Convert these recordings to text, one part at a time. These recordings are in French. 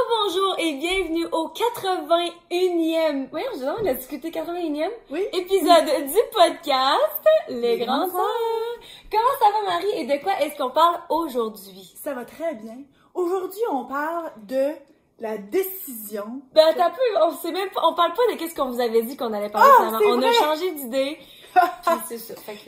Rebonjour et bienvenue au 81e, voyons, je on a discuté 81e Oui. épisode du podcast Les Grandes Sœurs. Comment ça va Marie? Et de quoi est-ce qu'on parle aujourd'hui? Ça va très bien. Aujourd'hui, on parle de la décision. Ben attends un peu, on sait même pas, on parle pas de qu'est-ce qu'on vous avait dit qu'on allait parler Ah, On a changé d'idée. Ça. Que-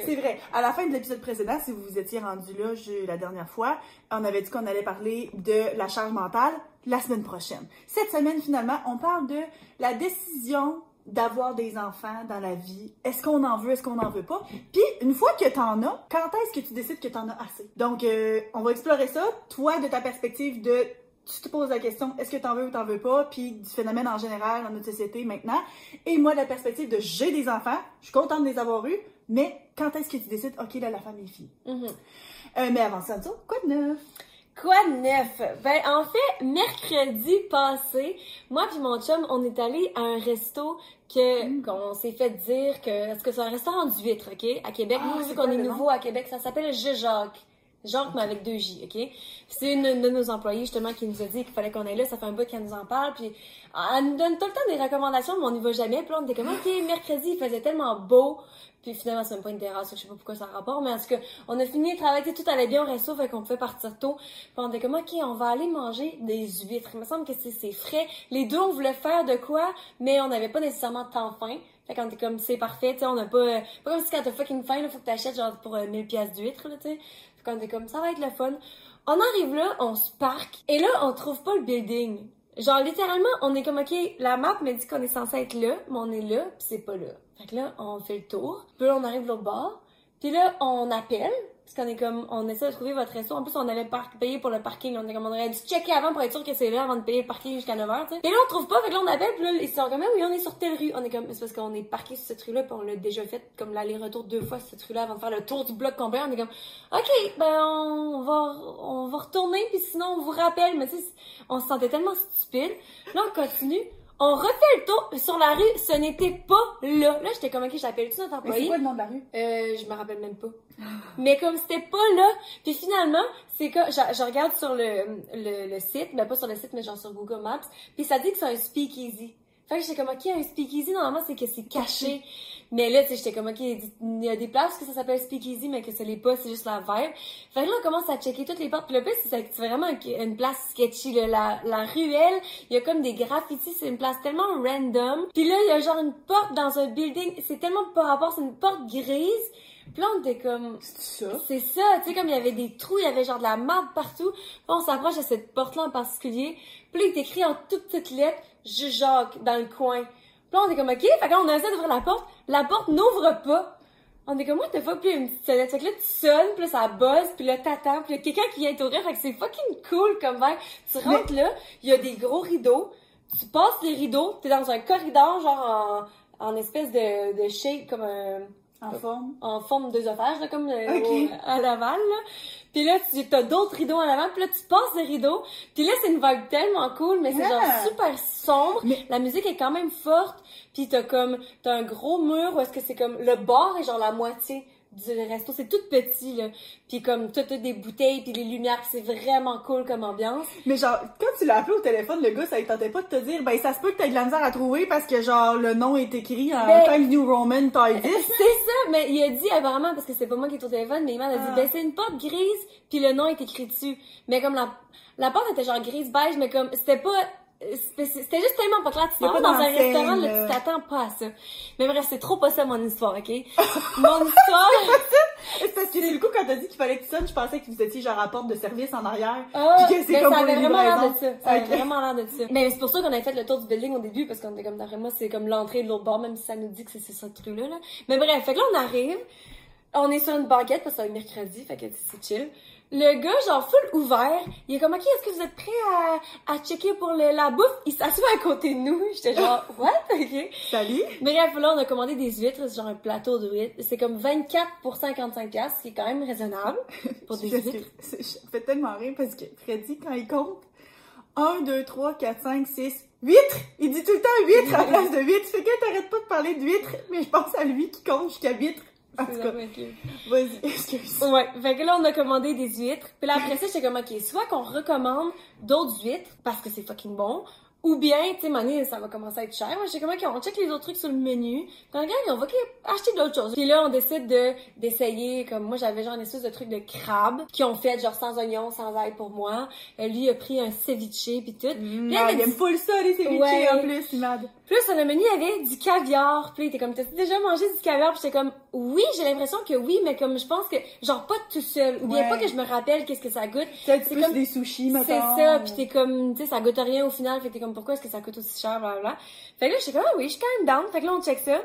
C'est vrai. À la fin de l'épisode précédent, si vous vous étiez rendu là je- la dernière fois, on avait dit qu'on allait parler de la charge mentale la semaine prochaine. Cette semaine, finalement, on parle de la décision d'avoir des enfants dans la vie. Est-ce qu'on en veut, est-ce qu'on en veut pas? Puis, une fois que t'en as, quand est-ce que tu décides que t'en as assez? Donc, euh, on va explorer ça. Toi, de ta perspective de tu te poses la question est-ce que t'en veux ou t'en veux pas, puis du phénomène en général dans notre société maintenant. Et moi, de la perspective de j'ai des enfants, je suis contente de les avoir eus, mais quand est-ce que tu décides, ok, là, la femme est fille? Mhm. Euh, mais avant ça, ça, quoi de neuf? Quoi de neuf? Ben, en fait, mercredi passé, moi puis mon chum, on est allé à un resto que, Mm. qu'on s'est fait dire que, est-ce que c'est un restaurant d'huîtres, ok? À Québec. Ah, Nous, vu qu'on est nouveau à Québec, ça s'appelle Je Jacques. Jacques, mais avec deux J, ok? C'est une de nos employés, justement, qui nous a dit qu'il fallait qu'on aille là. Ça fait un bout qu'elle nous en parle. Puis, elle nous donne tout le temps des recommandations, mais on n'y va jamais. Puis on était comme, ok, mercredi, il faisait tellement beau. Puis finalement, c'est même pas une terrasse, je sais pas pourquoi ça a rapport, mais en tout cas, on a fini de travailler, tout allait bien au resto, fait qu'on pouvait partir tôt. Puis on était comme, ok, on va aller manger des huîtres. Il me semble que c'est frais. Les deux, on voulait faire de quoi, mais on n'avait pas nécessairement tant faim. Fait qu'on était comme, c'est parfait, on n'a pas, euh, pas comme si quand t'as fucking faim, là, faut que t'achètes genre pour euh, 1000 pièces d'huîtres, là. Fait qu'on était comme, ça va être le fun. On arrive là, on se parque, et là, on trouve pas le building. Genre, littéralement, on est comme, ok, la map me dit qu'on est censé être là, mais on est là, pis c'est pas là. Fait que là, on fait le tour. Puis là, on arrive l'autre bord. Puis là, on appelle. Parce qu'on est comme, on essaie de trouver votre resto. En plus, on allait par- payer pour le parking. On est comme, on aurait dû checker avant pour être sûr que c'est là avant de payer le parking jusqu'à 9h, tu sais. Et là, on trouve pas. Fait que là, on appelle. Puis là, ils sont comme, Ah oui, on est sur telle rue. On est comme, c'est parce qu'on est parqué sur cette rue-là. Puis on l'a déjà fait comme l'aller-retour deux fois sur cette rue-là avant de faire le tour du bloc complet. On est comme, OK, ben, on va, on va retourner. Puis sinon, on vous rappelle. Mais tu sais, on se sentait tellement stupide. Là, on continue. On refait le tour sur la rue, ce n'était pas là. Là, j'étais comme, ok, j'appelle-tu notre Mais c'est employé? quoi le nom de la rue? Euh, je me rappelle même pas. Mais comme c'était pas là, puis finalement, c'est que je, je regarde sur le, le, le site, mais pas sur le site, mais genre sur Google Maps, puis ça dit que c'est un speakeasy. Fait que j'étais comme, ok, un speakeasy, normalement, c'est que c'est caché. Mais là, tu sais, j'étais comme, ok, il y a des places que ça s'appelle speakeasy, mais que ce l'est pas, c'est juste la vibe. Fait que là, on commence à checker toutes les portes. Puis le pire, c'est vraiment une place sketchy, là. La, la ruelle, il y a comme des graffitis, c'est une place tellement random. Puis là, il y a genre une porte dans un building, c'est tellement pas rapport, c'est une porte grise. Puis là, on était comme, C'est ça? c'est ça, tu sais, comme il y avait des trous, il y avait genre de la marde partout. Puis on s'approche de cette porte-là en particulier. Puis là, il est écrit en toutes petites lettres, je Jacques, dans le coin. Puis là, on est comme, ok, fait que là, on a essayé d'ouvrir la porte. La porte n'ouvre pas. On est comme, moi, t'as pas plus une petite sonnette. Fait que là, tu sonnes, puis là, ça buzz, puis là, t'attends, puis a quelqu'un qui vient t'ouvrir. Fait que c'est fucking cool comme vibe. Tu rentres là, il y a des gros rideaux. Tu passes les rideaux, t'es dans un corridor, genre en, en espèce de, de shape, comme un En forme? en forme d'œsophage, là, comme euh, Ok. au- à Laval, là. Puis là, tu as d'autres rideaux en avant, puis là, tu passes les rideaux. Puis là, c'est une vibe tellement cool, mais c'est genre super sombre. Mais- La musique est quand même forte. Puis t'as comme, t'as un gros mur où est-ce que c'est comme, le bar est genre la moitié du resto. C'est tout petit, là. Puis comme, t'as des bouteilles, puis les lumières, c'est vraiment cool comme ambiance. Mais genre, quand tu l'as appelé au téléphone, le gars, ça ne tentait pas de te dire, ben, ça se peut que t'aies de la misère à trouver parce que, genre, le nom est écrit en Ben- Times New Roman taille 10. C'est ça, mais il a dit apparemment, parce que c'est pas moi qui est au téléphone, mais il m'a dit, Ah. ben c'est une porte grise, puis le nom est écrit dessus. Mais comme la, la porte était genre grise beige, mais comme c'était pas, c'était c'était juste tellement pas clair. Tu pas dans un restaurant, là, tu t'attends pas à ça. Mais bref, c'est trop pas ça mon histoire, ok? mon histoire, C'est parce que c'est le coup quand t'as dit qu'il fallait que tu sonnes, je pensais que vous étiez genre à porte de service en arrière. Ah, Puis que c'est mais comme ça avait vraiment l'air de ça. Ça avait vraiment l'air de ça. Mais c'est pour ça qu'on avait fait le tour du building au début, parce qu'on était comme, d'après moi, c'est comme l'entrée de l'autre bord, même si ça nous dit que c'est cette rue-là, là. Mais bref, fait que là, on arrive, on est sur une banquette, parce que c'est mercredi, fait que c'est chill. Le gars, genre, full ouvert, il est comme, OK, est-ce que vous êtes prêts à, à checker pour le, la bouffe? Il s'assoit à côté de nous. J'étais genre, what? OK. Salut! Bref, là, on a commandé des huîtres, c'est genre un plateau de huîtres. C'est comme 24 pour 55 piastres, ce qui est quand même raisonnable pour des huîtres. je- fais tellement rire parce que Freddy, quand il compte 1, 2, 3, 4, 5, 6, 8! Il dit tout le temps 8 à la place de 8. Fait que t'arrêtes pas de parler de 8, mais je pense à lui qui compte jusqu'à 8. En tout cas. Vas-y, excuse. Ouais, fait que là, on a commandé des huîtres. Puis là, après ça, j'étais comme, OK, soit qu'on recommande d'autres huîtres, parce que c'est fucking bon, ou bien, tu sais, mané, ça va commencer à être cher. Moi, j'étais comme, OK, on check les autres trucs sur le menu. Puis on regarde, on va acheter d'autres choses. Puis là, on décide de d'essayer, comme moi, j'avais genre une espèce de truc de crabe, qui ont fait genre sans oignon, sans ail pour moi. Euh, lui a pris un ceviche, puis tout. Mm, Puis elle il a aime full ça, les ceviches, Ouais. en plus, Imad. Puis là, le menu, il y avait du caviar. Puis il était comme, t'as déjà mangé du caviar? Puis j'étais comme, oui, j'ai l'impression que oui, mais comme je pense que, genre, pas tout seul. Ou bien Ouais. pas que je me rappelle qu'est-ce que ça goûte. Peut-être C'est plus comme- des sushis, C'est mettons. ça, puis t'es comme, tu sais, ça goûte rien au final, fait que t'es comme, pourquoi est-ce que ça coûte aussi cher, blablabla. Fait que là, j'étais comme, ah oui, je suis quand même down. Fait que là, on check ça.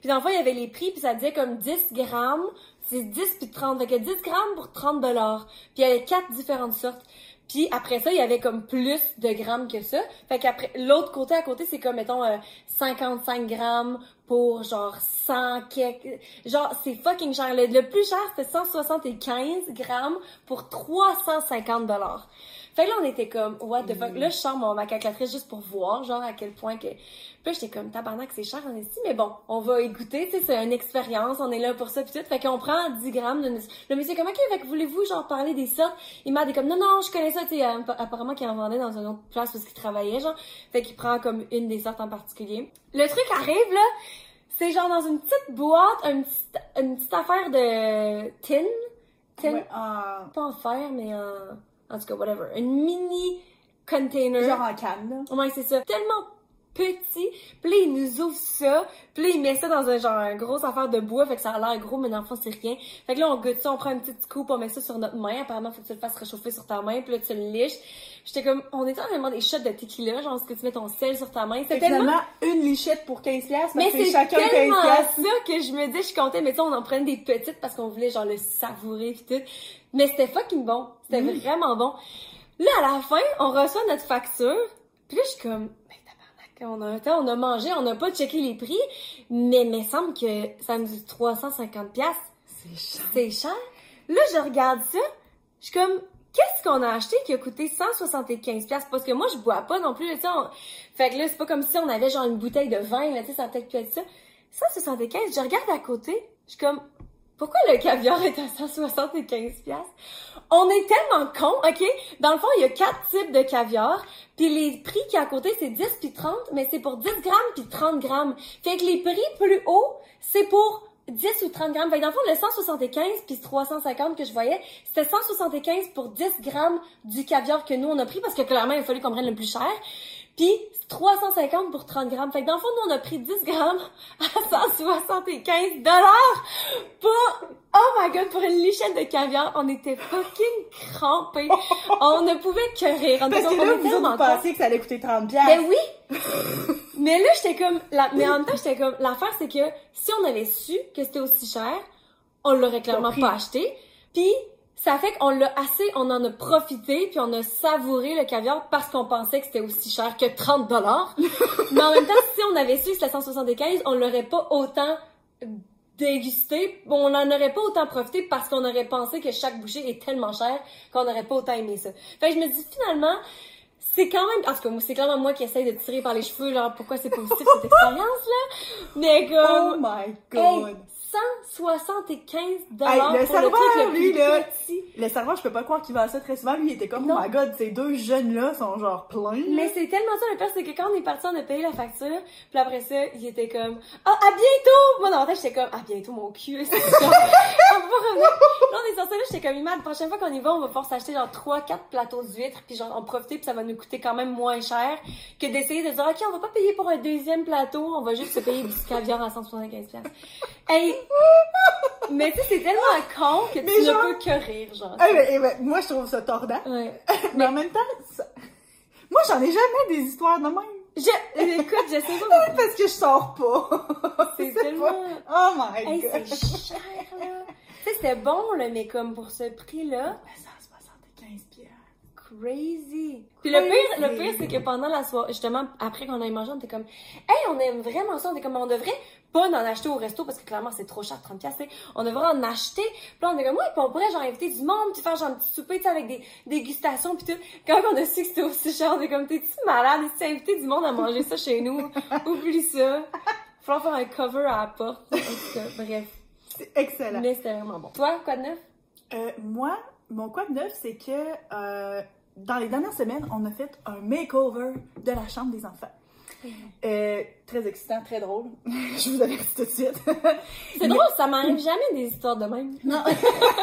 Puis dans le fond, il y avait les prix, puis ça disait comme 10 grammes, c'est 10 puis 30. Fait que 10 grammes pour 30 dollars. Puis il y avait quatre différentes sortes. Puis après ça, il y avait comme plus de grammes que ça. Fait qu'après, l'autre côté à côté, c'est comme, mettons, euh, 55 grammes pour genre 100 quelques... Genre, c'est fucking cher. Le, le plus cher, c'était 175 grammes pour 350 dollars. Fait que là, on était comme, what the fuck. Là, je sors mon, ma calculatrice juste pour voir, genre, à quel point que... Puis là, j'étais comme, tabarnak, c'est cher en ici, mais bon, on va y goûter, tu sais, c'est une expérience, on est là pour ça, puis tout. Fait qu'on prend 10 grammes de... Le monsieur est comme, OK, fait que voulez-vous, genre, parler des sortes? Il m'a dit comme, non, non, je connais ça, tu sais, euh, apparemment qu'il en vendait dans une autre place parce qu'il travaillait, genre. Fait qu'il prend comme une des sortes en particulier. Le truc arrive, là, c'est genre dans une petite boîte, une petite, une petite affaire de tin. Tin? Ouais, Pas en fer, mais en... En tout cas, whatever. Une mini container. Genre en canne, là. Ouais, c'est ça. Tellement petit. Puis là, il nous ouvre ça. Puis là, il met ça dans un genre, un gros affaire de bois. Fait que ça a l'air gros, mais dans le fond, c'est rien. Fait que là, on goûte ça, on prend une petite coupe, on met ça sur notre main. Apparemment, faut que tu le fasses réchauffer sur ta main. Puis là, tu le liches. J'étais comme, on était en train de demander des shots de tequila. Genre, est-ce que tu mets ton sel sur ta main? C'était tellement une lichette pour 15 piastres, mais c'est chacun 15 tellement piastres. ça que je me dis, je comptais, mais tu on en prenait des petites parce qu'on voulait genre le savourer pis tout. Mais c'était fucking bon. C'était Mm. vraiment bon. Là, à la fin, on reçoit notre facture. Puis là, je suis comme, tabarnak, on a, attends, on a mangé, on n'a pas checké les prix, mais il me semble que ça nous dit 350 pièces. C'est cher. C'est cher. Là, je regarde ça, je suis comme, qu'est-ce qu'on a acheté qui a coûté 175 pièces Parce que moi, je bois pas non plus, tu sais. on- Fait que là, c'est pas comme si on avait genre une bouteille de vin, là, tu sais, ça peut-être être ça. 175, je regarde à côté, je suis comme, pourquoi le caviar est à 175 pièces On est tellement cons, OK? Dans le fond, il y a quatre types de caviar, puis les prix qui est à côté, c'est 10 puis 30, mais c'est pour 10 grammes puis 30 grammes. Fait que les prix plus hauts, c'est pour 10 ou 30 grammes. Fait que dans le fond, le 175 puis 350 que je voyais, c'était 175 pour 10 grammes du caviar que nous, on a pris, parce que clairement, il a fallu qu'on prenne le plus cher. Puis 350 pour 30 grammes. Fait que dans le fond, nous, on a pris 10 grammes à 175 dollars pour, oh my god, pour une lichette de caviar. On était fucking crampés. on ne pouvait que rire. On Parce que on là, vous vous pensiez que ça allait coûter 30 piastres. ben oui! mais là, j'étais comme, la, mais en même temps, j'étais comme, l'affaire, c'est que si on avait su que c'était aussi cher, on l'aurait clairement pas acheté. Puis, ça fait qu'on l'a assez, on en a profité, puis on a savouré le caviar parce qu'on pensait que c'était aussi cher que 30 dollars. mais en même temps, si on avait su que c'était 175, on l'aurait pas autant dégusté, on n'en aurait pas autant profité parce qu'on aurait pensé que chaque bouchée est tellement cher qu'on n'aurait pas autant aimé ça. Fait que je me dis finalement, c'est quand même, en tout cas, c'est clairement moi qui essaye de tirer par les cheveux, genre, pourquoi c'est positif cette expérience-là. Mais Oh comme, my hey, god. 175 Hey, dollars le pour le truc serveur, le lui, là, petit. le serveur, je peux pas croire qu'il vend ça très souvent. Lui, il était comme, Non. oh my god, ces deux jeunes-là sont genre pleins. Mais c'est tellement ça, le pire, c'est que quand on est parti, on a payé la facture, puis après ça, il était comme, ah, à bientôt! Moi, dans ma tête, j'étais comme, à bientôt, mon cul, c'est on va. Là, on est sorti là, j'étais comme, la prochaine fois qu'on y va, on va pouvoir s'acheter genre 3, 4 plateaux d'huîtres, puis genre, en profiter, puis ça va nous coûter quand même moins cher que d'essayer de dire, ok, on va pas payer pour un deuxième plateau, on va juste se payer du caviar à 175 piastres. Hey! Mais tu sais, c'est tellement con que Mais tu genre- ne peux que rire, genre. Eh ben, ben, moi, je trouve ça tordant. Ouais. Mais en même temps, ça- moi, j'en ai jamais des histoires de même. Je, écoute, je sais pas Parce que je sors pas. C'est tellement... pas. Oh my Hey, god. c'est cher, là! Tu sais, c'était bon, là, mais comme pour ce prix-là, 175 piastres. crazy! Puis le pire, le pire, c'est que pendant la soirée, justement, après qu'on ait mangé, on était comme, hey, on aime vraiment ça, on était comme, on devrait pas en acheter au resto parce que clairement, c'est trop cher, 30 piastres, tu sais. On devrait en acheter. Puis là, on était comme, ouais, puis on pourrait, genre, inviter du monde, puis faire, genre, un petit souper, tu avec des dégustations, puis tout. Quand on a su que c'était aussi cher, on était comme, t'es-tu malade? Si tu invité du monde à manger ça chez nous, oublie ça. Faut faire un cover à la porte. En tout cas, bref. C'est excellent. Mais c'était vraiment bon. Toi, quoi de neuf? Euh, moi, mon quoi de neuf, c'est que euh, dans les dernières semaines, on a fait un makeover de la chambre des enfants. Euh, très excitant, très drôle. Je vous avertis tout de suite. C'est drôle, ça m'arrive jamais des histoires de même. Non.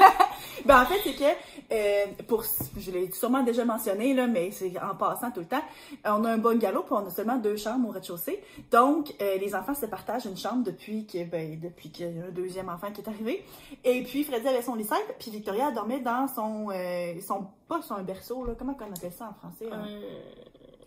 ben, en fait, c'est que, euh, pour, je l'ai sûrement déjà mentionné, là, mais c'est en passant tout le temps, on a un bungalow, puis on a seulement deux chambres au rez-de-chaussée. Donc, euh, les enfants se partagent une chambre depuis que, ben, depuis qu'il y a un deuxième enfant qui est arrivé. Et puis, Freddy avait son lit simple, puis Victoria dormait dans son, son, pas son berceau, là, comment on appelle ça en français? Un,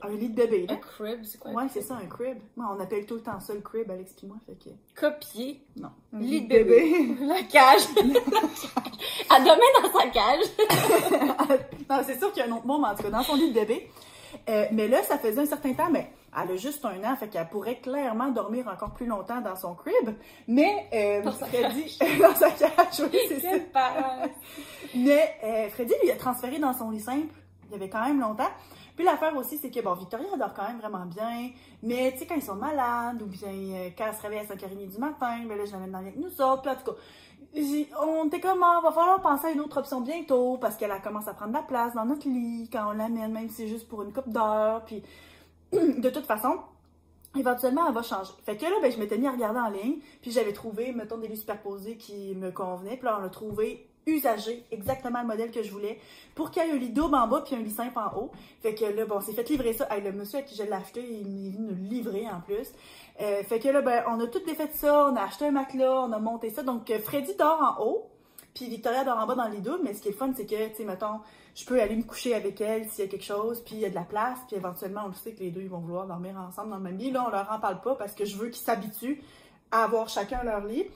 un lit de bébé, là. Un crib, c'est quoi? Ouais, c'est ça, un crib. Moi, on appelle tout le temps ça le crib, Alex puis moi, fait que... Copier. Non. Lit de bébé. La cage. Elle dormait dans sa cage. non, c'est sûr qu'il y a un autre mot, mais en tout cas, dans son lit de bébé. Euh, mais là, ça faisait un certain temps, mais elle a juste un an, fait qu'elle pourrait clairement dormir encore plus longtemps dans son crib. Mais euh, Dans sa Freddy, dans sa cage, oui, c'est ça. Quelle parole. Mais euh, Freddy lui a transféré dans son lit simple. Il y avait quand même longtemps. Puis l'affaire aussi, c'est que, bon, Victoria dort quand même vraiment bien. Mais, tu sais, quand ils sont malades, ou bien euh, quand elle se réveille à 5h30 du matin, ben là, je l'amène dans avec nous autres. Puis en tout cas, on était comme, ah, va falloir penser à une autre option bientôt, parce qu'elle elle commence à prendre la place dans notre lit quand on l'amène, même si c'est juste pour une coupe d'heure. Puis, de toute façon, éventuellement, elle va changer. Fait que là, ben, je m'étais mis à regarder en ligne, puis j'avais trouvé, mettons, des lits superposés qui me convenaient. Puis là, on a trouvé usagé, exactement le modèle que je voulais, pour qu'il y ait un lit double en bas puis un lit simple en haut. Fait que là, bon, on s'est fait livrer ça. Hey, le monsieur à qui je l'ai acheté, il nous en plus. Euh, fait que là, ben, on a tout défait ça, on a acheté un matelas, on a monté ça. Donc, euh, Freddy dort en haut, puis Victoria dort en bas dans le lit double. Mais ce qui est fun, c'est que, tu sais, mettons, je peux aller me coucher avec elle s'il y a quelque chose, puis il y a de la place, puis éventuellement, on le sait que les deux, ils vont vouloir dormir ensemble dans le même lit. Là, on leur en parle pas parce que je veux qu'ils s'habituent à avoir chacun leur lit.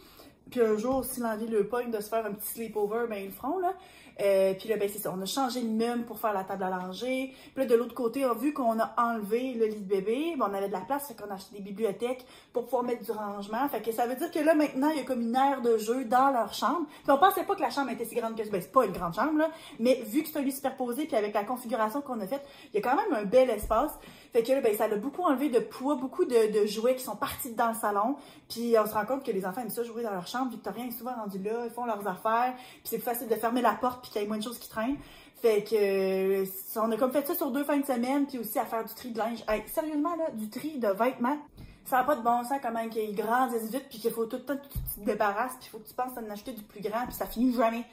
Puis un jour, si l'envie le pogne de se faire un petit sleepover, ben ils le feront, là. Euh, puis là, ben c'est ça, on a changé de meuble pour faire la table à langer. Puis là, de l'autre côté, on a vu qu'on a enlevé le lit de bébé, ben, on avait de la place, fait qu'on a acheté des bibliothèques pour pouvoir mettre du rangement. Fait que ça veut dire que là, maintenant, il y a comme une aire de jeu dans leur chambre. Puis on pensait pas que la chambre était si grande que ça. Ben, c'est pas une grande chambre, là. Mais vu que c'est un lit superposé, puis avec la configuration qu'on a faite, il y a quand même un bel espace. Fait que ben, ça a beaucoup enlevé de poids, beaucoup de, jouets qui sont partis dans le salon. Puis on se rend compte que les enfants aiment ça jouer dans leur chambre. Victorien est souvent rendu là, ils font leurs affaires. Puis c'est plus facile de fermer la porte puis qu'il y ait moins de choses qui traînent. Fait que euh, on a comme fait ça sur deux fins de semaine, puis aussi à faire du tri de linge. Hey, sérieusement, là, du tri de vêtements, ça n'a pas de bon sens comment ils grandissent vite, puis qu'il faut tout le temps que tu te débarrasses, puis il faut que tu penses à en acheter du plus grand, puis ça finit jamais.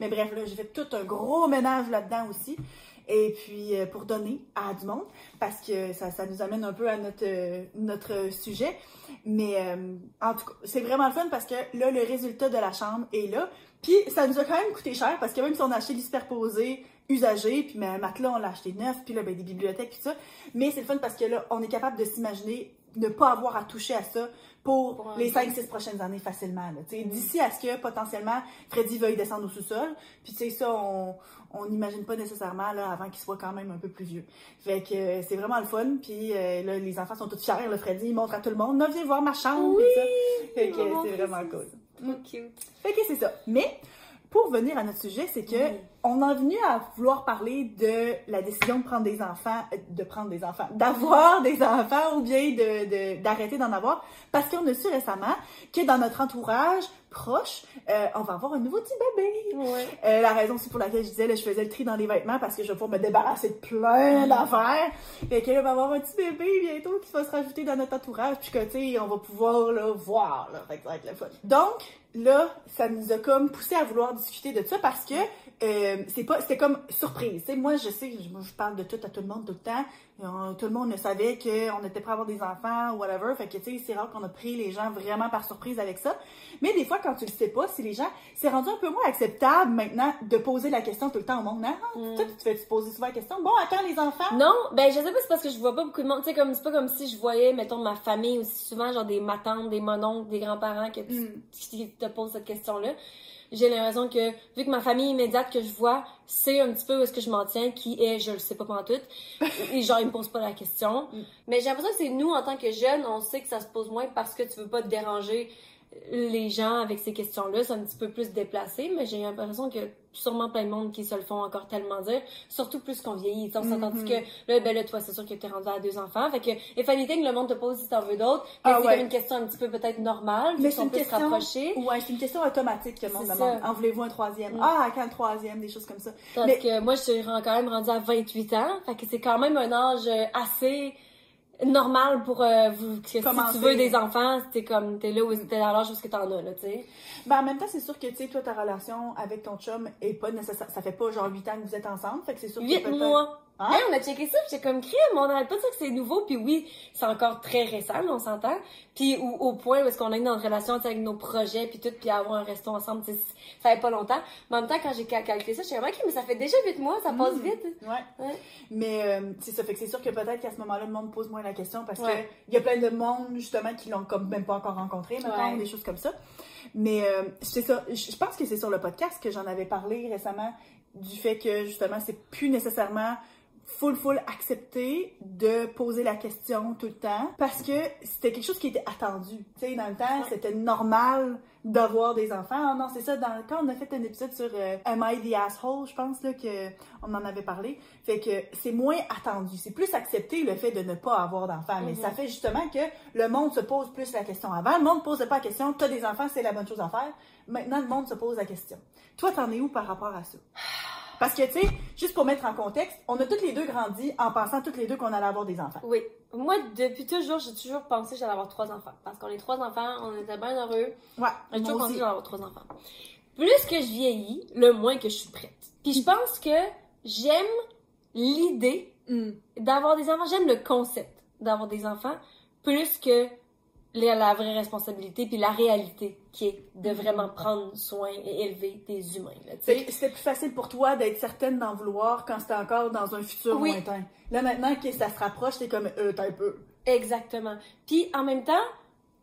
Mais bref, là, j'ai fait tout un gros ménage là-dedans aussi. Et puis, euh, pour donner à du monde, parce que ça, ça nous amène un peu à notre, euh, notre sujet. Mais euh, en tout cas, c'est vraiment le fun parce que là, le résultat de la chambre est là. Puis, ça nous a quand même coûté cher parce que même si on a acheté des superposés usagés, puis un matelas, on l'a acheté neuf, puis là, ben, des bibliothèques, puis ça. Mais c'est le fun parce que là, on est capable de s'imaginer ne pas avoir à toucher à ça pour, les peu. 5-6 prochaines années facilement. sais, D'ici à ce que potentiellement Freddy veuille descendre au sous-sol. Puis tu sais, ça, on on n'imagine pas nécessairement là, avant qu'il soit quand même un peu plus vieux. Fait que euh, c'est vraiment le fun. Puis euh, là, les enfants sont tous fiers. Là, Freddy, il montre à tout le monde. Non, viens voir ma chambre. Oui! Fait que c'est vraiment cool. Trop cute. Fait que c'est ça. Mais pour venir à notre sujet, c'est que Oui. On en est venu à vouloir parler de la décision de prendre des enfants, euh, de prendre des enfants, d'avoir des enfants ou bien de de- d'arrêter d'en avoir, parce qu'on a su récemment que dans notre entourage proche, euh, on va avoir un nouveau petit bébé. Ouais. Euh, la raison c'est pour laquelle je disais là, je faisais le tri dans les vêtements parce que je vais pouvoir me débarrasser de plein d'affaires. Fait que là, on va avoir un petit bébé bientôt qui va se rajouter dans notre entourage puis que tu sais, on va pouvoir le voir là. Fait que ça va être le fun. Donc là, ça nous a comme poussé à vouloir discuter de ça parce que euh, c'est pas c'était comme surprise. Moi je sais, je, parle de tout à tout le monde tout le temps. Euh, tout le monde ne savait qu'on était prêt à avoir des enfants ou whatever. Fait que tu sais, c'est rare qu'on a pris les gens vraiment par surprise avec ça. Mais des fois, quand tu le sais pas, si les gens, c'est rendu un peu moins acceptable maintenant de poser la question tout le temps au monde. Ah, Mm. toi, tu te fais tu poser souvent la question? Bon, quand les enfants? Non, ben je sais pas, c'est parce que je vois pas beaucoup de monde. Tu sais, comme c'est pas comme si je voyais, mettons, ma famille aussi souvent, genre des matantes, des mononcles, des grands-parents que tu- Mm. qui te posent cette question-là. J'ai l'impression que, vu que ma famille immédiate que je vois, c'est un petit peu où est-ce que je m'en tiens, qui est, je le sais pas tout et genre, ils me posent pas la question. Mm. Mais j'ai l'impression que c'est nous, en tant que jeunes, on sait que ça se pose moins parce que tu veux pas te déranger les gens avec ces questions-là, c'est un petit peu plus déplacé, mais j'ai l'impression que sûrement plein de monde qui se le font encore tellement dire, surtout plus qu'on vieillit. On s'entend Mhm. que là, ben là, toi, c'est sûr que t'es rendu à deux enfants. Fait que, if anything, le monde te pose si t'en veux d'autres. Ah c'est ouais. comme une question un petit peu peut-être normale, Mais qu'on une peut se question- rapprocher. Ouais, c'est une question automatique que le monde demande. En voulez-vous un troisième? Mm. Ah, quand le troisième? Des choses comme ça. Parce Mais- que moi, je suis quand même rendue à 28 ans. Fait que c'est quand même un âge assez normal pour euh, vous. Que si tu veux des enfants, t'es comme, t'es là où t'es à l'âge où ce que t'en as, là, tu sais. Ben, en même temps, c'est sûr que, tu sais, toi, ta relation avec ton chum est pas nécessaire. Ça fait pas genre 8 ans que vous êtes ensemble. Fait que c'est sûr que 8 peut-être- mois. Hein? Hey, on a checké ça, puis j'étais comme crime, on n'arrête pas de dire que c'est nouveau, puis oui, c'est encore très récent, on s'entend. Puis au, au point où est-ce qu'on est dans une relation avec nos projets, puis tout, puis avoir un resto ensemble, ça fait pas longtemps. Mais en même temps, quand j'ai cal- calculé ça, j'étais comme, ok, mais ça fait déjà 8 mois, ça passe Mm. vite. Ouais. Ouais. Mais euh, c'est ça, fait que c'est sûr que peut-être qu'à ce moment-là, le monde pose moins la question parce Ouais. que il y a plein de monde justement qui l'ont comme même pas encore rencontré, Ouais. des choses comme ça. Mais euh, c'est ça, je je pense que c'est sur le podcast que j'en avais parlé récemment du fait que justement c'est plus nécessairement full full accepté de poser la question tout le temps parce que c'était quelque chose qui était attendu. Tu sais, dans le temps, c'était normal d'avoir des enfants. Ah non, c'est ça, dans, quand on a fait un épisode sur euh, Am I the Asshole, je pense là, que on en avait parlé, fait que c'est moins attendu. C'est plus accepté le fait de ne pas avoir d'enfants. Mais Mhm. ça fait justement que le monde se pose plus la question. Avant, le monde ne posait pas la question, t'as des enfants, c'est la bonne chose à faire. Maintenant, le monde se pose la question. Toi, t'en es où par rapport à ça? Parce que, tu sais, juste pour mettre en contexte, on a toutes les deux grandi en pensant toutes les deux qu'on allait avoir des enfants. Oui. Moi, depuis toujours, j'ai toujours pensé que j'allais avoir trois enfants. Parce qu'on est trois enfants, on était bien heureux. Ouais, J'ai toujours pensé que j'allais avoir trois enfants. Plus que je vieillis, le moins que je suis prête. Puis je pense que j'aime l'idée Mm. d'avoir des enfants. J'aime le concept d'avoir des enfants plus que la, la vraie responsabilité puis la réalité qui est de vraiment prendre soin et élever des humains. C'était plus facile pour toi d'être certaine d'en vouloir quand c'était encore dans un futur Oui. lointain. Là, maintenant que ça se rapproche, t'es comme, euh, t'as un peu. Exactement. Puis en même temps,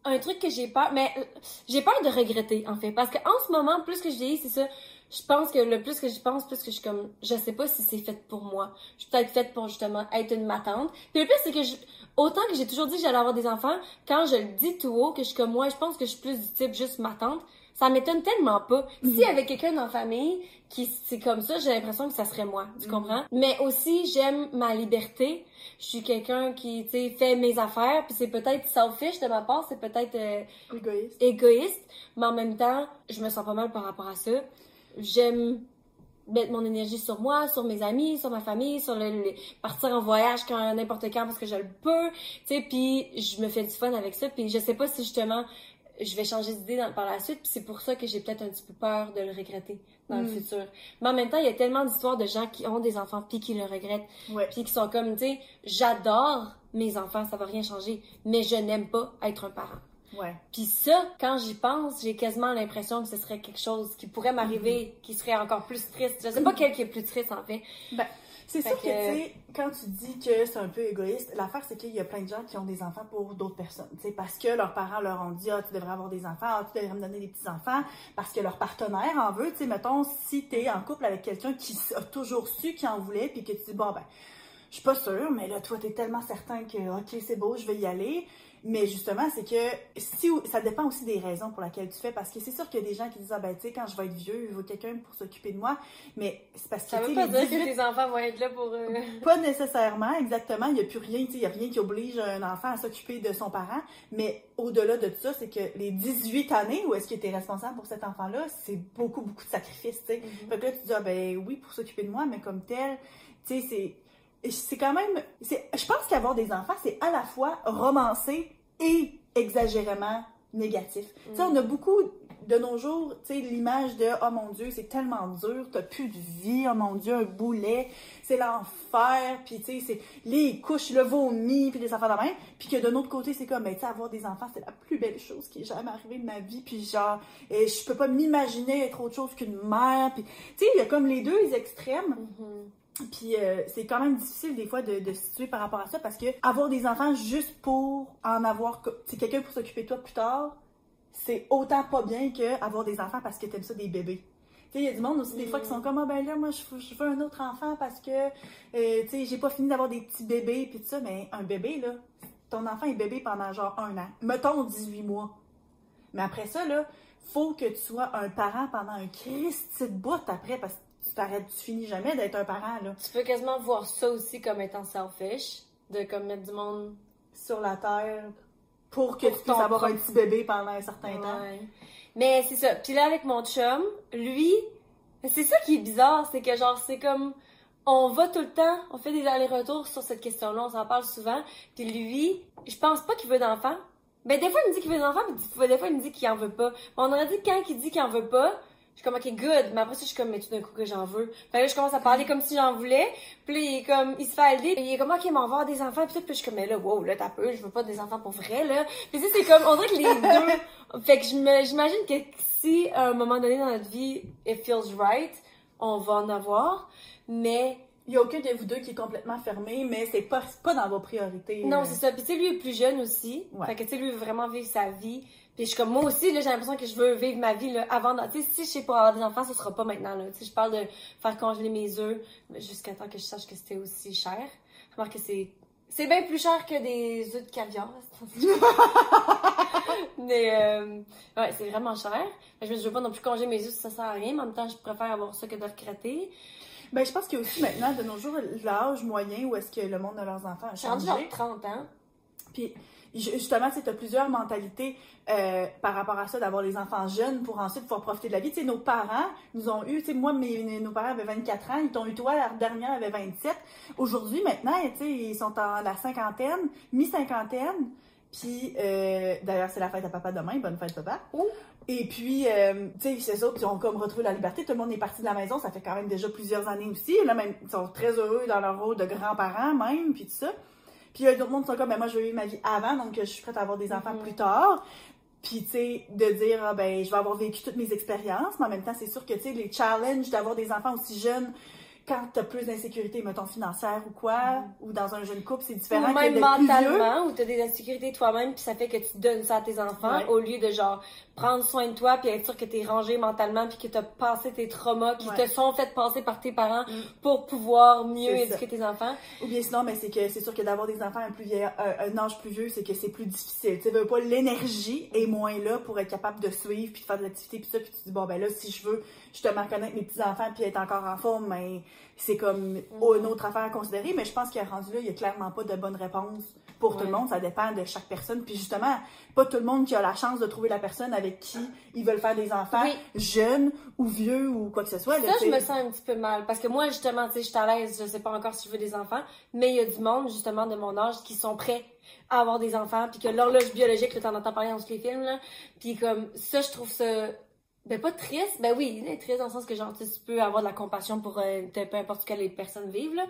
un truc que j'ai peur, mais euh, j'ai peur de regretter en fait, parce que en ce moment, plus que je vieillis, c'est ça. Je pense que le plus que je pense, plus que je suis comme, je sais pas si c'est fait pour moi. Je suis peut-être faite pour justement être une matante. Puis le pire, c'est que je, autant que j'ai toujours dit que j'allais avoir des enfants, quand je le dis tout haut, que je suis comme moi, je pense que je suis plus du type juste matante, ça m'étonne tellement pas. S'il y avait quelqu'un dans la famille qui c'est comme ça, j'ai l'impression que ça serait moi. Tu Mhm. comprends? Mais aussi, j'aime ma liberté. Je suis quelqu'un qui, tu sais, fait mes affaires, puis c'est peut-être selfish de ma part, c'est peut-être euh, Égoïste. égoïste, mais en même temps, je me sens pas mal par rapport à ça. J'aime mettre mon énergie sur moi, sur mes amis, sur ma famille, sur le, le- partir en voyage quand n'importe quand parce que je le peux, tu sais, puis je me fais du fun avec ça, puis je sais pas si justement je vais changer d'idée par la suite, puis c'est pour ça que j'ai peut-être un petit peu peur de le regretter dans le Mm. futur. Mais en même temps, il y a tellement d'histoires de gens qui ont des enfants puis qui le regrettent, puis qui sont comme, tu sais, j'adore mes enfants, ça va rien changer, mais je n'aime pas être un parent. Ouais. Puis ça, quand j'y pense, j'ai quasiment l'impression que ce serait quelque chose qui pourrait m'arriver, qui serait encore plus triste. Je sais pas quel qui est plus triste en fait. Ben, c'est sûr que, que- tu sais, quand tu dis que c'est un peu égoïste, l'affaire, c'est qu'il y a plein de gens qui ont des enfants pour d'autres personnes. Tu sais, parce que leurs parents leur ont dit, ah, tu devrais avoir des enfants, ah, tu devrais me donner des petits-enfants, parce que leur partenaire en veut. Tu sais, mettons, si t'es en couple avec quelqu'un qui a toujours su qu'il en voulait, puis que tu dis, bon, ben, je suis pas sûre, mais là, toi, t'es tellement certain que, ok, c'est beau, je vais y aller. Mais justement, c'est que si ça dépend aussi des raisons pour lesquelles tu fais, parce que c'est sûr qu'il y a des gens qui disent, ah, ben, tu sais, quand je vais être vieux, il faut quelqu'un pour s'occuper de moi. Mais c'est parce que, Ça tu veut pas dire 18 que tes enfants vont être là pour... euh, pas nécessairement, exactement. Il n'y a plus rien, tu sais, il n'y a rien qui oblige un enfant à s'occuper de son parent. Mais au-delà de ça, c'est que les 18 années où est-ce qu'il était responsable pour cet enfant-là, c'est beaucoup, beaucoup de sacrifices, tu sais. Mhm. Fait que là, tu dis, ah, ben oui, pour s'occuper de moi, mais comme tel, tu sais, c'est. C'est quand même. Je pense qu'avoir des enfants, c'est à la fois romancé et exagérément négatif. Tu sais, on a beaucoup de nos jours, tu sais, l'image de oh mon Dieu, c'est tellement dur, t'as plus de vie, oh mon Dieu, un boulet, c'est l'enfer, puis tu sais, c'est les couches, le vomi, puis des affaires de même. Puis que d'un autre côté, c'est comme, ben, tu sais, avoir des enfants, c'est la plus belle chose qui est jamais arrivée de ma vie, puis genre, et je peux pas m'imaginer être autre chose qu'une mère, puis tu sais, il y a comme les deux extrêmes. Mhm. Puis euh, c'est quand même difficile des fois de, se situer par rapport à ça parce que avoir des enfants juste pour en avoir, c'est quelqu'un pour s'occuper de toi plus tard, c'est autant pas bien que avoir des enfants parce que t'aimes ça des bébés. Tu sais, il y a du monde aussi des fois qui sont comme ah ben là moi je, je veux un autre enfant parce que euh, tu sais j'ai pas fini d'avoir des petits bébés puis tout ça mais un bébé là ton enfant est bébé pendant genre un an mettons 18 mois Mais après ça, là, faut que tu sois un parent pendant un Christ de bout après, parce que tu t'arrêtes, tu finis jamais d'être un parent, là. Tu peux quasiment voir ça aussi comme étant selfish, de comme mettre du monde sur la terre pour que Pour tu puisses avoir un petit bébé pendant un certain temps. Mais c'est ça. Puis là, avec mon chum, lui, c'est ça qui est bizarre, c'est que genre, c'est comme, on va tout le temps, on fait des allers-retours sur cette question-là, on s'en parle souvent. Puis lui, je pense pas qu'il veut d'enfant. Ben, des fois, il me dit qu'il veut d'enfant, puis des fois, il me dit qu'il en veut pas. On aurait dit quand il dit qu'il en veut pas, je suis comme, ok, good. Mais après ça, je suis comme, mais tout d'un coup que j'en veux. Fait que là, je commence à parler comme si j'en voulais. Puis là, il est comme, il se fait aider. Puis il est comme, ok, mais on va avoir des enfants. Puis, tout. puis je suis comme, mais là, wow, là, t'as peu, je veux pas des enfants pour vrai, là. Puis tu sais, c'est comme, on dirait que les deux. fait que je me, j'imagine que si, à un moment donné dans notre vie, it feels right, on va en avoir. Mais, Il y a aucun de vous deux qui est complètement fermé, mais c'est pas, pas dans vos priorités. non, euh. c'est ça. Puis tu sais, lui est plus jeune aussi. Ouais. Fait que tu sais, lui veut vraiment vivre sa vie. Puis je suis comme, moi aussi, là, j'ai l'impression que je veux vivre ma vie, là, avant. Tu sais, si je sais pas avoir des enfants, ce sera pas maintenant, là. Tu sais, je parle de faire congeler mes œufs jusqu'à temps que je sache que c'était aussi cher. Remarque que c'est... C'est bien plus cher que des œufs de caviar. mais, euh, ouais, c'est vraiment cher. Je me dis, je veux pas non plus congeler mes œufs si ça sert à rien. Mais en même temps, je préfère avoir ça que de regretter. Ben, je pense qu'il y a aussi maintenant, de nos jours, l'âge moyen où est-ce que le monde de leurs enfants a changé. genre 30 ans. Puis ju- justement, tu as plusieurs mentalités euh, par rapport à ça, d'avoir les enfants jeunes pour ensuite pouvoir profiter de la vie. Tu sais, nos parents nous ont eu, tu sais, moi, mes, nos parents avaient 24 ans, ils t'ont eu toi, la dernière avait 27. Aujourd'hui, maintenant, tu sais, ils sont en la cinquantaine, mi-cinquantaine. Puis, euh, d'ailleurs, c'est la fête à papa demain, bonne fête papa. Et puis, euh, tu sais, c'est ça, puis ils ont comme retrouvé la liberté. Tout le monde est parti de la maison, ça fait quand même déjà plusieurs années aussi. Là, même, ils sont très heureux dans leur rôle de grands-parents même, puis tout ça. Puis il y a d'autres mondes qui sont comme, ben moi, je veux vivre ma vie avant, donc je suis prête à avoir des enfants Mhm. plus tard. Puis, tu sais, de dire, ah, ben, je vais avoir vécu toutes mes expériences, mais en même temps, c'est sûr que, tu sais, les challenges d'avoir des enfants aussi jeunes, quand t'as plus d'insécurité, mettons, financière ou quoi, ou dans un jeune couple, c'est différent Ou même vieux. mentalement, où t'as des insécurités toi-même, puis ça fait que tu donnes ça à tes enfants, Ouais. au lieu de genre prendre soin de toi, puis être sûr que t'es rangé mentalement, puis que t'as passé tes traumas qui Ouais. te sont fait passer par tes parents Mm. pour pouvoir mieux éduquer tes enfants. Ou bien sinon, mais c'est que c'est sûr que d'avoir des enfants un plus vieil, un, âge plus vieux, c'est que c'est plus difficile. Tu veux pas l'énergie est moins là pour être capable de suivre puis de faire de l'activité puis ça puis tu dis bon ben là si je veux justement connaître mes petits enfants puis être encore en forme, mais c'est comme une autre affaire à considérer. Mais je pense qu'à rendu là, il y a clairement pas de bonne réponse pour tout le monde. Ça dépend de chaque personne. Puis justement, pas tout le monde qui a la chance de trouver la personne avec qui ils veulent faire des enfants, Oui. jeunes ou vieux ou quoi que ce soit. là, Ça, je me sens un petit peu mal. Parce que moi, justement, tu sais, je suis à l'aise, je sais pas encore si je veux des enfants, mais il y a du monde, justement, de mon âge, qui sont prêts à avoir des enfants, puis que l'horloge biologique, là, t'en entends parler dans tous les films, là. Puis comme, ça, je trouve ça, ben pas triste, ben oui, il est triste dans le sens que, genre, tu peux avoir de la compassion pour euh, peu importe quelle personne vive, là.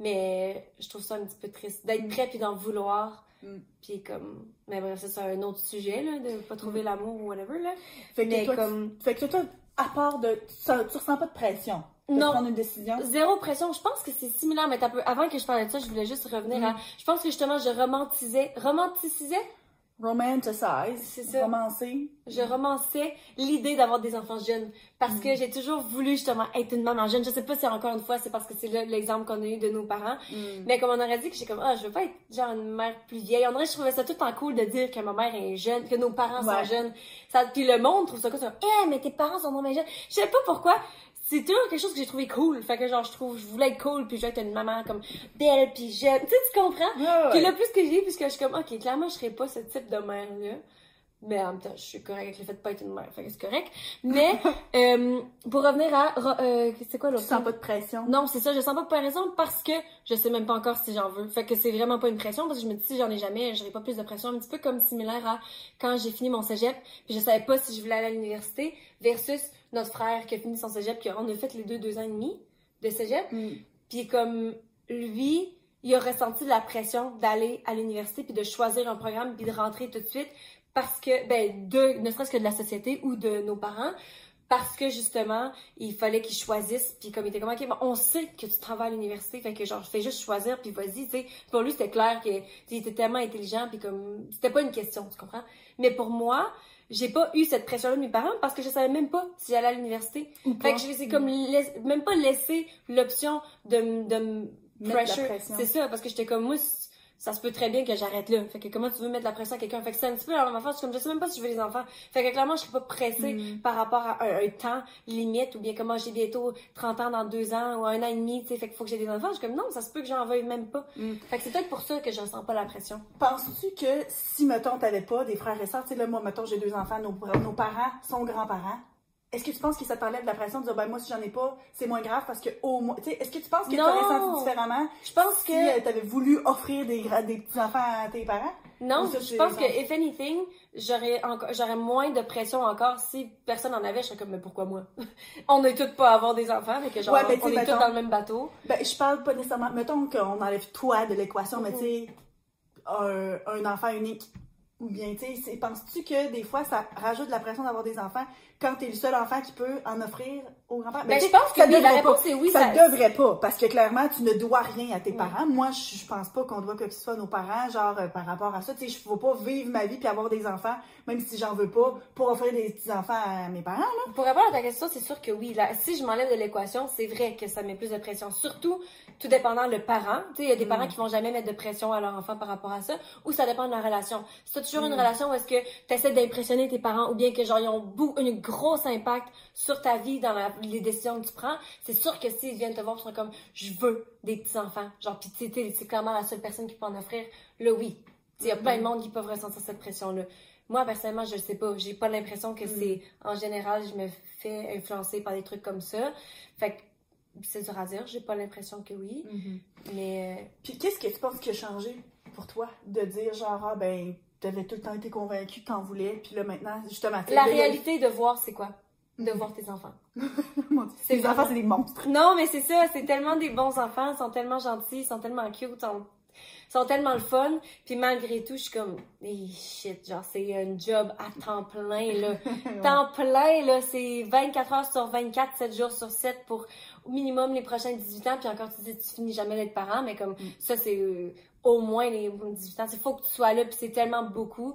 Mais je trouve ça un petit peu triste d'être Mm. prêt puis d'en vouloir. Mm. Puis comme, mais bref, ça, c'est un autre sujet, là, de pas trouver l'amour ou whatever, là. Fait que Mais toi, tu- comme, Fait que toi, à part de. Tu, tu ressens pas de pression de Non. prendre une décision? Zéro pression. Je pense que c'est similaire, mais peu... avant que je parle de ça, je voulais juste revenir à. Je pense que justement, je romantisais. Romanticisais? Romanticize. C'est ça. Romancer. Je romançais l'idée d'avoir des enfants jeunes. Parce que j'ai toujours voulu justement être une maman jeune. Je sais pas si encore une fois, c'est parce que c'est le- l'exemple qu'on a eu de nos parents. Mais comme on aurait dit que j'ai comme, ah, je veux pas être genre une mère plus vieille. On aurait, je trouvais ça tout temps cool de dire que ma mère est jeune, que nos parents Ouais. sont jeunes. Ça, puis le monde trouve ça cool. Eh, mais tes parents sont moins jeunes. Je sais pas pourquoi. C'est toujours quelque chose que j'ai trouvé cool. Fait que genre, je trouve, je voulais être cool, puis je voulais être une maman comme belle, puis jeune. Tu sais, tu comprends? Ouais. Puis là, plus que j'ai, puisque je suis comme, ok, clairement, je serais pas ce type de mère-là. Mais en même temps, je suis correcte avec le fait de pas être une mère. Fait que c'est correct. Mais, euh, pour revenir à, euh, c'est quoi l'autre? sens pas de pression. Non, c'est ça, je sens pas de pression parce que je sais même pas encore si j'en veux. Fait que c'est vraiment pas une pression parce que je me dis si j'en ai jamais, j'aurai pas plus de pression. Un petit peu comme similaire à quand j'ai fini mon cégep, puis je savais pas si je voulais aller à l'université versus notre frère qui a fini son cégep, puis on a fait les deux deux ans et demi de cégep. Mm. Puis comme lui, il a ressenti de la pression d'aller à l'université puis de choisir un programme puis de rentrer tout de suite parce que ben de ne serait-ce que de la société ou de nos parents parce que justement il fallait qu'il choisisse puis comme il était comme ok bon, on sait que tu travailles à l'université fait que genre fais juste choisir puis vas-y tu sais pour lui c'était clair que tu sais, il était tellement intelligent puis comme c'était pas une question tu comprends? Mais pour moi j'ai pas eu cette pression là de mes parents parce que je savais même pas si j'allais à l'université fait que je les ai comme même pas laissé l'option de, de pressure. pression. C'est ça, parce que j'étais comme moi, ça se peut très bien que j'arrête là. Fait que comment tu veux mettre la pression à quelqu'un? Fait que c'est un petit peu la même affaire. comme, je sais même pas si je veux les enfants. Fait que clairement, je suis pas pressée Mm. par rapport à un, un temps limite ou bien comment j'ai bientôt 30 ans dans deux ans ou un an et demi, tu sais, fait qu'il faut que j'ai des enfants. Je suis comme, non, ça se peut que j'en veuille même pas. Mm. Fait que c'est peut-être pour ça que je ressens pas la pression. Penses-tu que si, mettons, t'avais pas des frères et sœurs, tu sais, là, moi, mettons, j'ai deux enfants, nos, nos parents sont grands-parents, est-ce que tu penses que ça t'enlève de la pression de dire, ben, moi, si j'en ai pas, c'est moins grave parce que, au moins, tu sais, est-ce que tu penses que Non. t'aurais senti différemment Je pense si que, euh, t'avais voulu offrir des, des petits-enfants à tes parents? non, ça, je pense que, if anything, j'aurais encore, j'aurais moins de pression encore si personne en avait. Je serais comme, mais pourquoi moi? on est toutes pas à avoir des enfants, mais que genre, Ouais, tu on est mettons- toutes dans le même bateau. Ben, je parle pas nécessairement. Mettons qu'on enlève toi de l'équation, mais tu sais, un, un enfant unique. Ou bien, tu sais, penses-tu que des fois, ça rajoute de la pression d'avoir des enfants? Quand t'es le seul enfant qui peut en offrir aux grands-parents? Ben, tu je pense que ça oui, la réponse pas. est oui. Ça, ça- devrait pas, parce que clairement, tu ne dois rien à tes Oui. parents. Moi, je, je pense pas qu'on doit que ce soit à nos parents, genre, euh, par rapport à ça. Tu sais, je veux pas vivre ma vie puis avoir des enfants, même si j'en veux pas, pour offrir des petits-enfants à mes parents, là. Pour répondre à ta question, c'est sûr que oui. Là, si je m'enlève de l'équation, c'est vrai que ça met plus de pression. Surtout, tout dépendant le parent. Tu sais, il y a des Mm. parents qui vont jamais mettre de pression à leur enfant par rapport à ça. Ou ça dépend de la relation. Si as toujours une Mm. relation où est-ce que tu essaies d'impressionner tes parents ou bien que genre ils ont une grosse impact sur ta vie dans la- les décisions que tu prends, c'est sûr que s'ils viennent te voir, ils sont comme je veux des petits enfants. Genre puis tu sais, t'es- c'est clairement la seule personne qui peut en offrir. Là oui. Il y a plein de monde qui peuvent ressentir cette pression-là. Moi, personnellement, je sais pas. J'ai pas l'impression que c'est, en général, je me fais influencer par des trucs comme ça. Fait que, c'est dur à dire. J'ai pas l'impression que oui. Mais, Puis qu'est-ce que tu penses qui a changé pour toi de dire genre ah ben t'avais tout le temps été convaincu que t'en voulais puis là maintenant justement la réalité de voir, c'est quoi? De voir tes enfants. C'est les enfants c'est des monstres. Non, mais c'est ça. C'est tellement des bons enfants. Ils sont tellement gentils. Ils sont tellement cute. Ils sont, ils sont tellement le fun. Puis malgré tout, je suis comme, hey, shit, genre, c'est un job à temps plein, là. Temps plein, là, c'est 24 heures sur 24, 7 jours sur 7 pour au minimum les prochains 18 ans. Puis encore, tu dis, tu finis jamais d'être parent, mais comme Mm. ça, c'est euh, au moins les 18 ans. Il faut que tu sois là, puis c'est tellement beaucoup.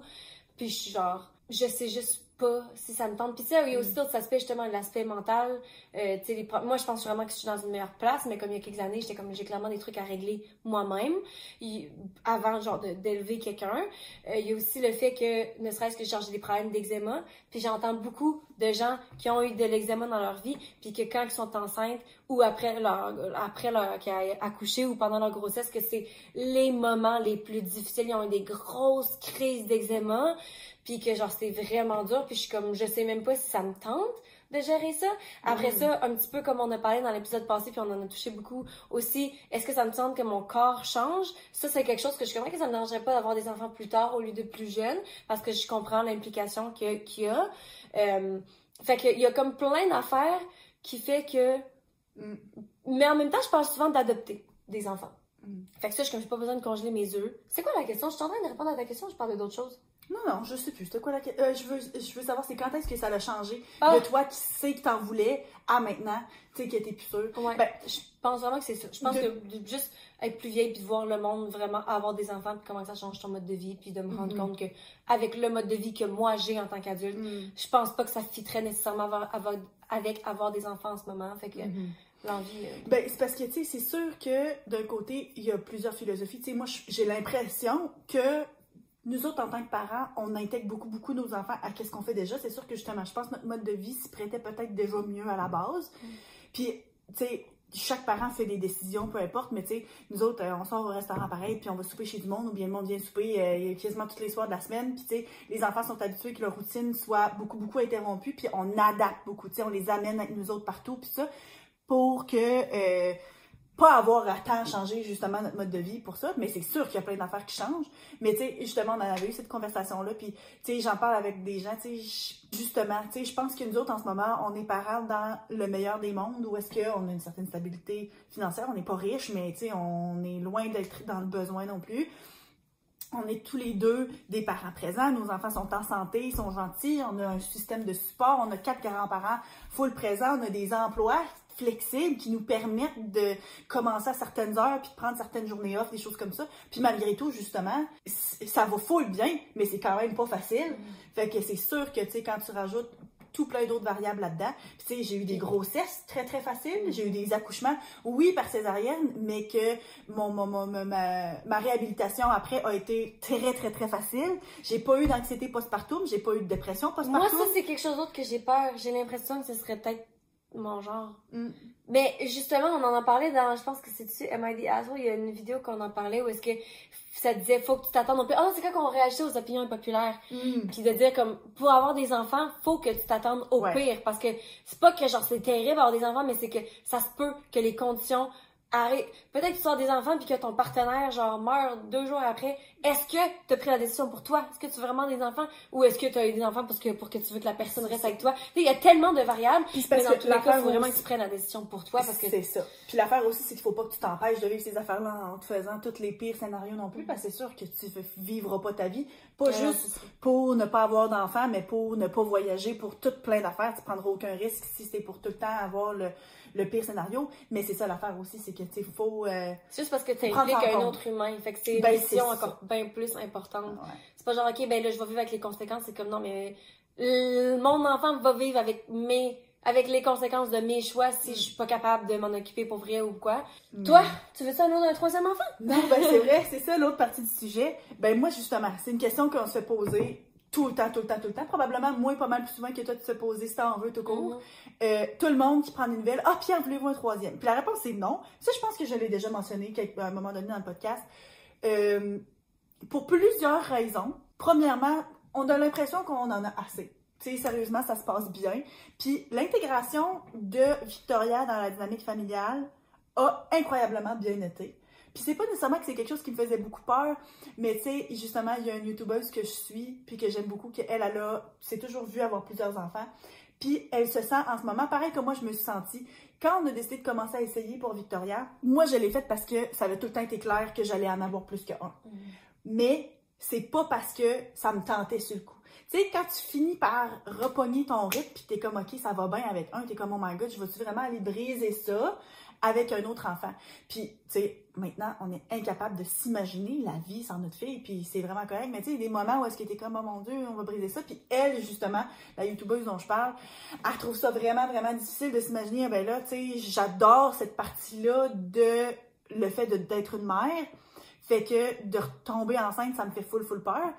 Puis je suis genre, je sais juste pas si ça me tente. Puis sais, il y a aussi Mm. d'autres aspects, justement, l'aspect mental. Euh, les moi, je pense vraiment que je suis dans une meilleure place, mais comme il y a quelques années, j'étais comme, j'ai clairement des trucs à régler moi-même. Avant, genre, d'élever quelqu'un. Euh, il y a aussi le fait que, ne serait-ce que j'ai des problèmes d'eczéma, puis j'entends beaucoup de gens qui ont eu de l'eczéma dans leur vie, puis que quand ils sont enceintes ou après leur, après leur, qui a accouché ou pendant leur grossesse, que c'est les moments les plus difficiles. Ils ont eu des grosses crises d'eczéma, puis que genre, c'est vraiment dur, puis je suis comme, je sais même pas si ça me tente de gérer ça. Après Mm. ça, un petit peu comme on a parlé dans l'épisode passé, puis on en a touché beaucoup aussi, est-ce que ça me tente que mon corps change? Ça, c'est quelque chose que je comprends que ça me dérangerait pas d'avoir des enfants plus tard au lieu de plus jeunes, parce que je comprends l'implication qu'il y a. Euh, fait qu'il y a comme plein d'affaires qui fait que... Mm. Mais en même temps, je parle souvent d'adopter des enfants. Mm. Fait que ça, je comme j'ai pas besoin de congeler mes œufs. C'est quoi la question? Je suis en train de répondre à ta question, je parle d'autres choses. Non non, je sais plus. C'était quoi la que- euh, je veux je veux savoir c'est quand est-ce que ça a changé Ah. de toi qui sais que t'en voulais à maintenant, tu sais que t'es plus sûr. Ouais. Ben, je pense vraiment que c'est ça. Je pense De- que de juste être plus vieille puis de voir le monde vraiment avoir des enfants puis comment ça change ton mode de vie puis de me rendre Mhm. compte que avec le mode de vie que moi j'ai en tant qu'adulte, mm, je pense pas que ça fitterait nécessairement avoir- avoir- avec avoir des enfants en ce moment. Fait que mhm. l'envie. euh, Ben, c'est parce que, tu sais, c'est sûr que d'un côté, il y a plusieurs philosophies. Tu sais, moi, j'ai l'impression que nous autres, en tant que parents, on intègre beaucoup, beaucoup nos enfants à qu'est-ce qu'on fait déjà. C'est sûr que, justement, je pense que notre mode de vie s'y prêtait peut-être déjà mieux à la base. Mm. Puis, tu sais, chaque parent fait des décisions, peu importe, mais tu sais, nous autres, euh, on sort au restaurant pareil, puis on va souper chez du monde, ou bien le monde vient souper euh, quasiment tous les soirs de la semaine, puis tu sais, les enfants sont habitués que leur routine soit beaucoup, beaucoup interrompue, puis on adapte beaucoup, tu sais, on les amène avec nous autres partout, puis ça, pour que euh, pas avoir à tant changer justement notre mode de vie pour ça, mais c'est sûr qu'il y a plein d'affaires qui changent. Mais tu sais, justement, on en avait eu cette conversation-là, puis tu sais, j'en parle avec des gens, tu sais, justement, tu sais, je pense que nous autres, en ce moment, on est parents dans le meilleur des mondes, où est-ce qu'on a une certaine stabilité financière, on n'est pas riche, mais tu sais, on est loin d'être dans le besoin non plus. On est tous les deux des parents présents, nos enfants sont en santé, ils sont gentils, on a un système de support, on a quatre grands-parents full présents, on a des emplois flexibles qui nous permettent de commencer à certaines heures puis de prendre certaines journées off, des choses comme ça. Puis malgré tout, justement, ça va full bien, mais c'est quand même pas facile. Fait que c'est sûr que, tu sais, quand tu rajoutes tout plein d'autres variables là-dedans. Puis, tu sais, j'ai eu des grossesses très, très faciles. J'ai eu des accouchements, oui, par césarienne, mais que mon, mon, mon- ma, ma réhabilitation après a été très, très, très facile. J'ai pas eu d'anxiété postpartum, j'ai pas eu de dépression Moi, postpartum. ça, c'est quelque chose d'autre que j'ai peur. J'ai l'impression que ce serait peut-être mon genre. Mm. Mais justement, on en a parlé dans, je pense que c'est dessus, Am I the Asshole? Il y a une vidéo qu'on en parlait où est-ce que ça disait, faut que tu t'attendes au pire. Ah, c'est quand qu'on réagit aux opinions impopulaires. Mm. Puis de dire comme, pour avoir des enfants, faut que tu t'attendes au Ouais. pire. Parce que c'est pas que genre c'est terrible avoir des enfants, mais c'est que ça se peut que les conditions arrivent. Peut-être que tu as des enfants puis que ton partenaire genre meurt deux jours après. Est-ce que tu as pris la décision pour toi? Est-ce que tu veux vraiment des enfants? Ou est-ce que tu as eu des enfants parce que, pour que tu veux que la personne reste avec toi? Il y a tellement de variables. Puis mais dans que tous les cas, il faut vraiment que tu prennes la décision pour toi parce que C'est ça. Puis l'affaire aussi, c'est qu'il faut pas que tu t'empêches de vivre ces affaires-là en te faisant tous les pires scénarios non plus, parce que c'est sûr que tu ne vivras pas ta vie. Pas Ouais, juste pour ne pas avoir d'enfants, mais pour ne pas voyager, pour tout plein d'affaires. Tu prendras aucun risque si c'est pour tout le temps avoir le, le pire scénario. Mais c'est ça l'affaire aussi, c'est que tu sais, faut. euh, C'est juste parce que tu impliques un compte. autre humain. Fait que c'est une Ben, décision encore bien plus importante. ouais. C'est pas genre, OK, ben là, je vais vivre avec les conséquences. C'est comme, non, mais euh, mon enfant va vivre avec mes, avec les conséquences de mes choix si je suis pas capable de m'en occuper pour vrai ou quoi. Toi, tu veux ça un autre, un troisième enfant? Non, ben c'est vrai, c'est ça l'autre partie du sujet. Ben moi, justement, c'est une question qu'on se fait poser tout le temps, tout le temps, tout le temps. Probablement moins pas mal plus souvent que toi, tu te poser si t'en veux tout court. Mhm. Euh, tout le monde qui prend des nouvelles. Ah, Pierre, voulez-vous un troisième? Puis la réponse est non. Ça, je pense que je l'ai déjà mentionné à un moment donné dans le podcast. Euh, pour plusieurs raisons. Premièrement, on a l'impression qu'on en a assez. Tu sais, sérieusement, ça se passe bien. Puis l'intégration de Victoria dans la dynamique familiale a incroyablement bien été. Puis c'est pas nécessairement que c'est quelque chose qui me faisait beaucoup peur, mais tu sais, justement, il y a une youtubeuse que je suis, puis que j'aime beaucoup, qu'elle, elle a, s'est toujours vue avoir plusieurs enfants. Puis elle se sent en ce moment, pareil que moi je me suis sentie, quand on a décidé de commencer à essayer pour Victoria, moi je l'ai fait parce que ça avait tout le temps été clair que j'allais en avoir plus que un. Mais c'est pas parce que ça me tentait sur le coup. Tu sais, quand tu finis par repogner ton rythme, puis t'es comme, OK, ça va bien avec un, t'es comme, oh my god, je vais-tu vraiment aller briser ça? Avec un autre enfant? Puis, tu sais, maintenant, on est incapable de s'imaginer la vie sans notre fille, puis c'est vraiment correct. Mais tu sais, il y a des moments où est-ce que t'es comme, oh mon Dieu, on va briser ça. Puis elle, justement, la youtubeuse dont je parle, elle trouve ça vraiment, vraiment difficile de s'imaginer, ah ben là, tu sais, j'adore cette partie-là de le fait d'être une mère. Fait que de retomber enceinte, ça me fait full, full peur.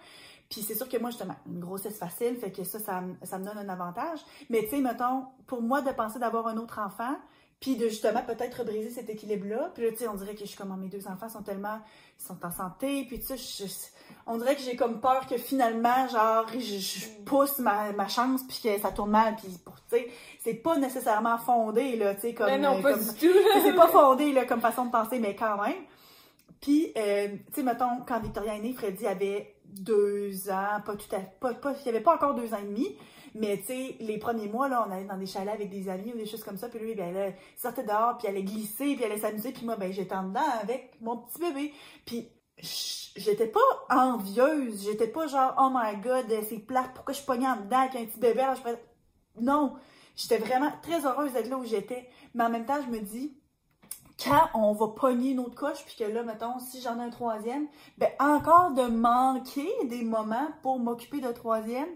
Puis c'est sûr que moi, justement, une grossesse facile, fait que ça, ça, ça me donne un avantage. Mais tu sais, mettons, pour moi, de penser d'avoir un autre enfant, puis de justement peut-être briser cet équilibre-là. Puis là, tu sais, on dirait que je suis comme, oh, mes deux enfants sont tellement, ils sont en santé, puis tu sais, on dirait que j'ai comme peur que finalement, genre, je, je pousse ma, ma chance, puis que ça tourne mal, puis pour, tu sais, c'est pas nécessairement fondé, là, tu sais, comme... Mais non, euh, pas comme- du tout. c'est pas fondé là, comme façon de penser, mais quand même. Puis, euh, tu sais, mettons, quand Victoria est née, Freddy avait deux ans, pas tout à pas, pas, il avait pas encore deux ans et demi, mais tu sais, les premiers mois, là, on allait dans des chalets avec des amis ou des choses comme ça, puis lui, ben il sortait dehors, puis elle allait glisser, puis elle allait s'amuser, puis moi, ben j'étais en dedans avec mon petit bébé. Puis, j'étais pas envieuse, j'étais pas genre, oh my god, c'est plate, pourquoi je suis pognée en dedans avec un petit bébé, alors je fais- Non, j'étais vraiment très heureuse d'être là où j'étais, mais en même temps, je me dis, quand on va pogner une autre coche, puis que là, mettons, si j'en ai un troisième, ben encore de manquer des moments pour m'occuper de troisième,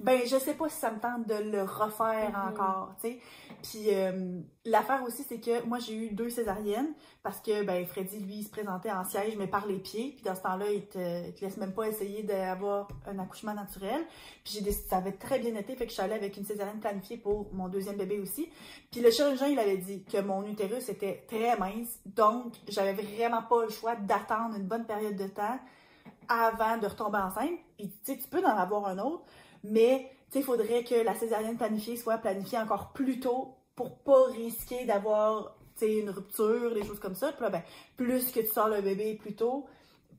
ben je sais pas si ça me tente de le refaire Mhm. encore, tu sais. Puis euh, l'affaire aussi, c'est que moi, j'ai eu deux césariennes, parce que, ben, Freddy, lui, il se présentait en siège, mais par les pieds, puis dans ce temps-là, il te, te laisse même pas essayer d'avoir un accouchement naturel. Puis j'ai ça avait très bien été, fait que je suis allée avec une césarienne planifiée pour mon deuxième bébé aussi. Puis le chirurgien, il avait dit que mon utérus était très mince, donc j'avais vraiment pas le choix d'attendre une bonne période de temps avant de retomber enceinte. Il dit, tu sais, tu peux en avoir un autre, mais il faudrait que la césarienne planifiée soit planifiée encore plus tôt pour pas risquer d'avoir une rupture, des choses comme ça. Puis là, ben, plus que tu sors le bébé plus tôt,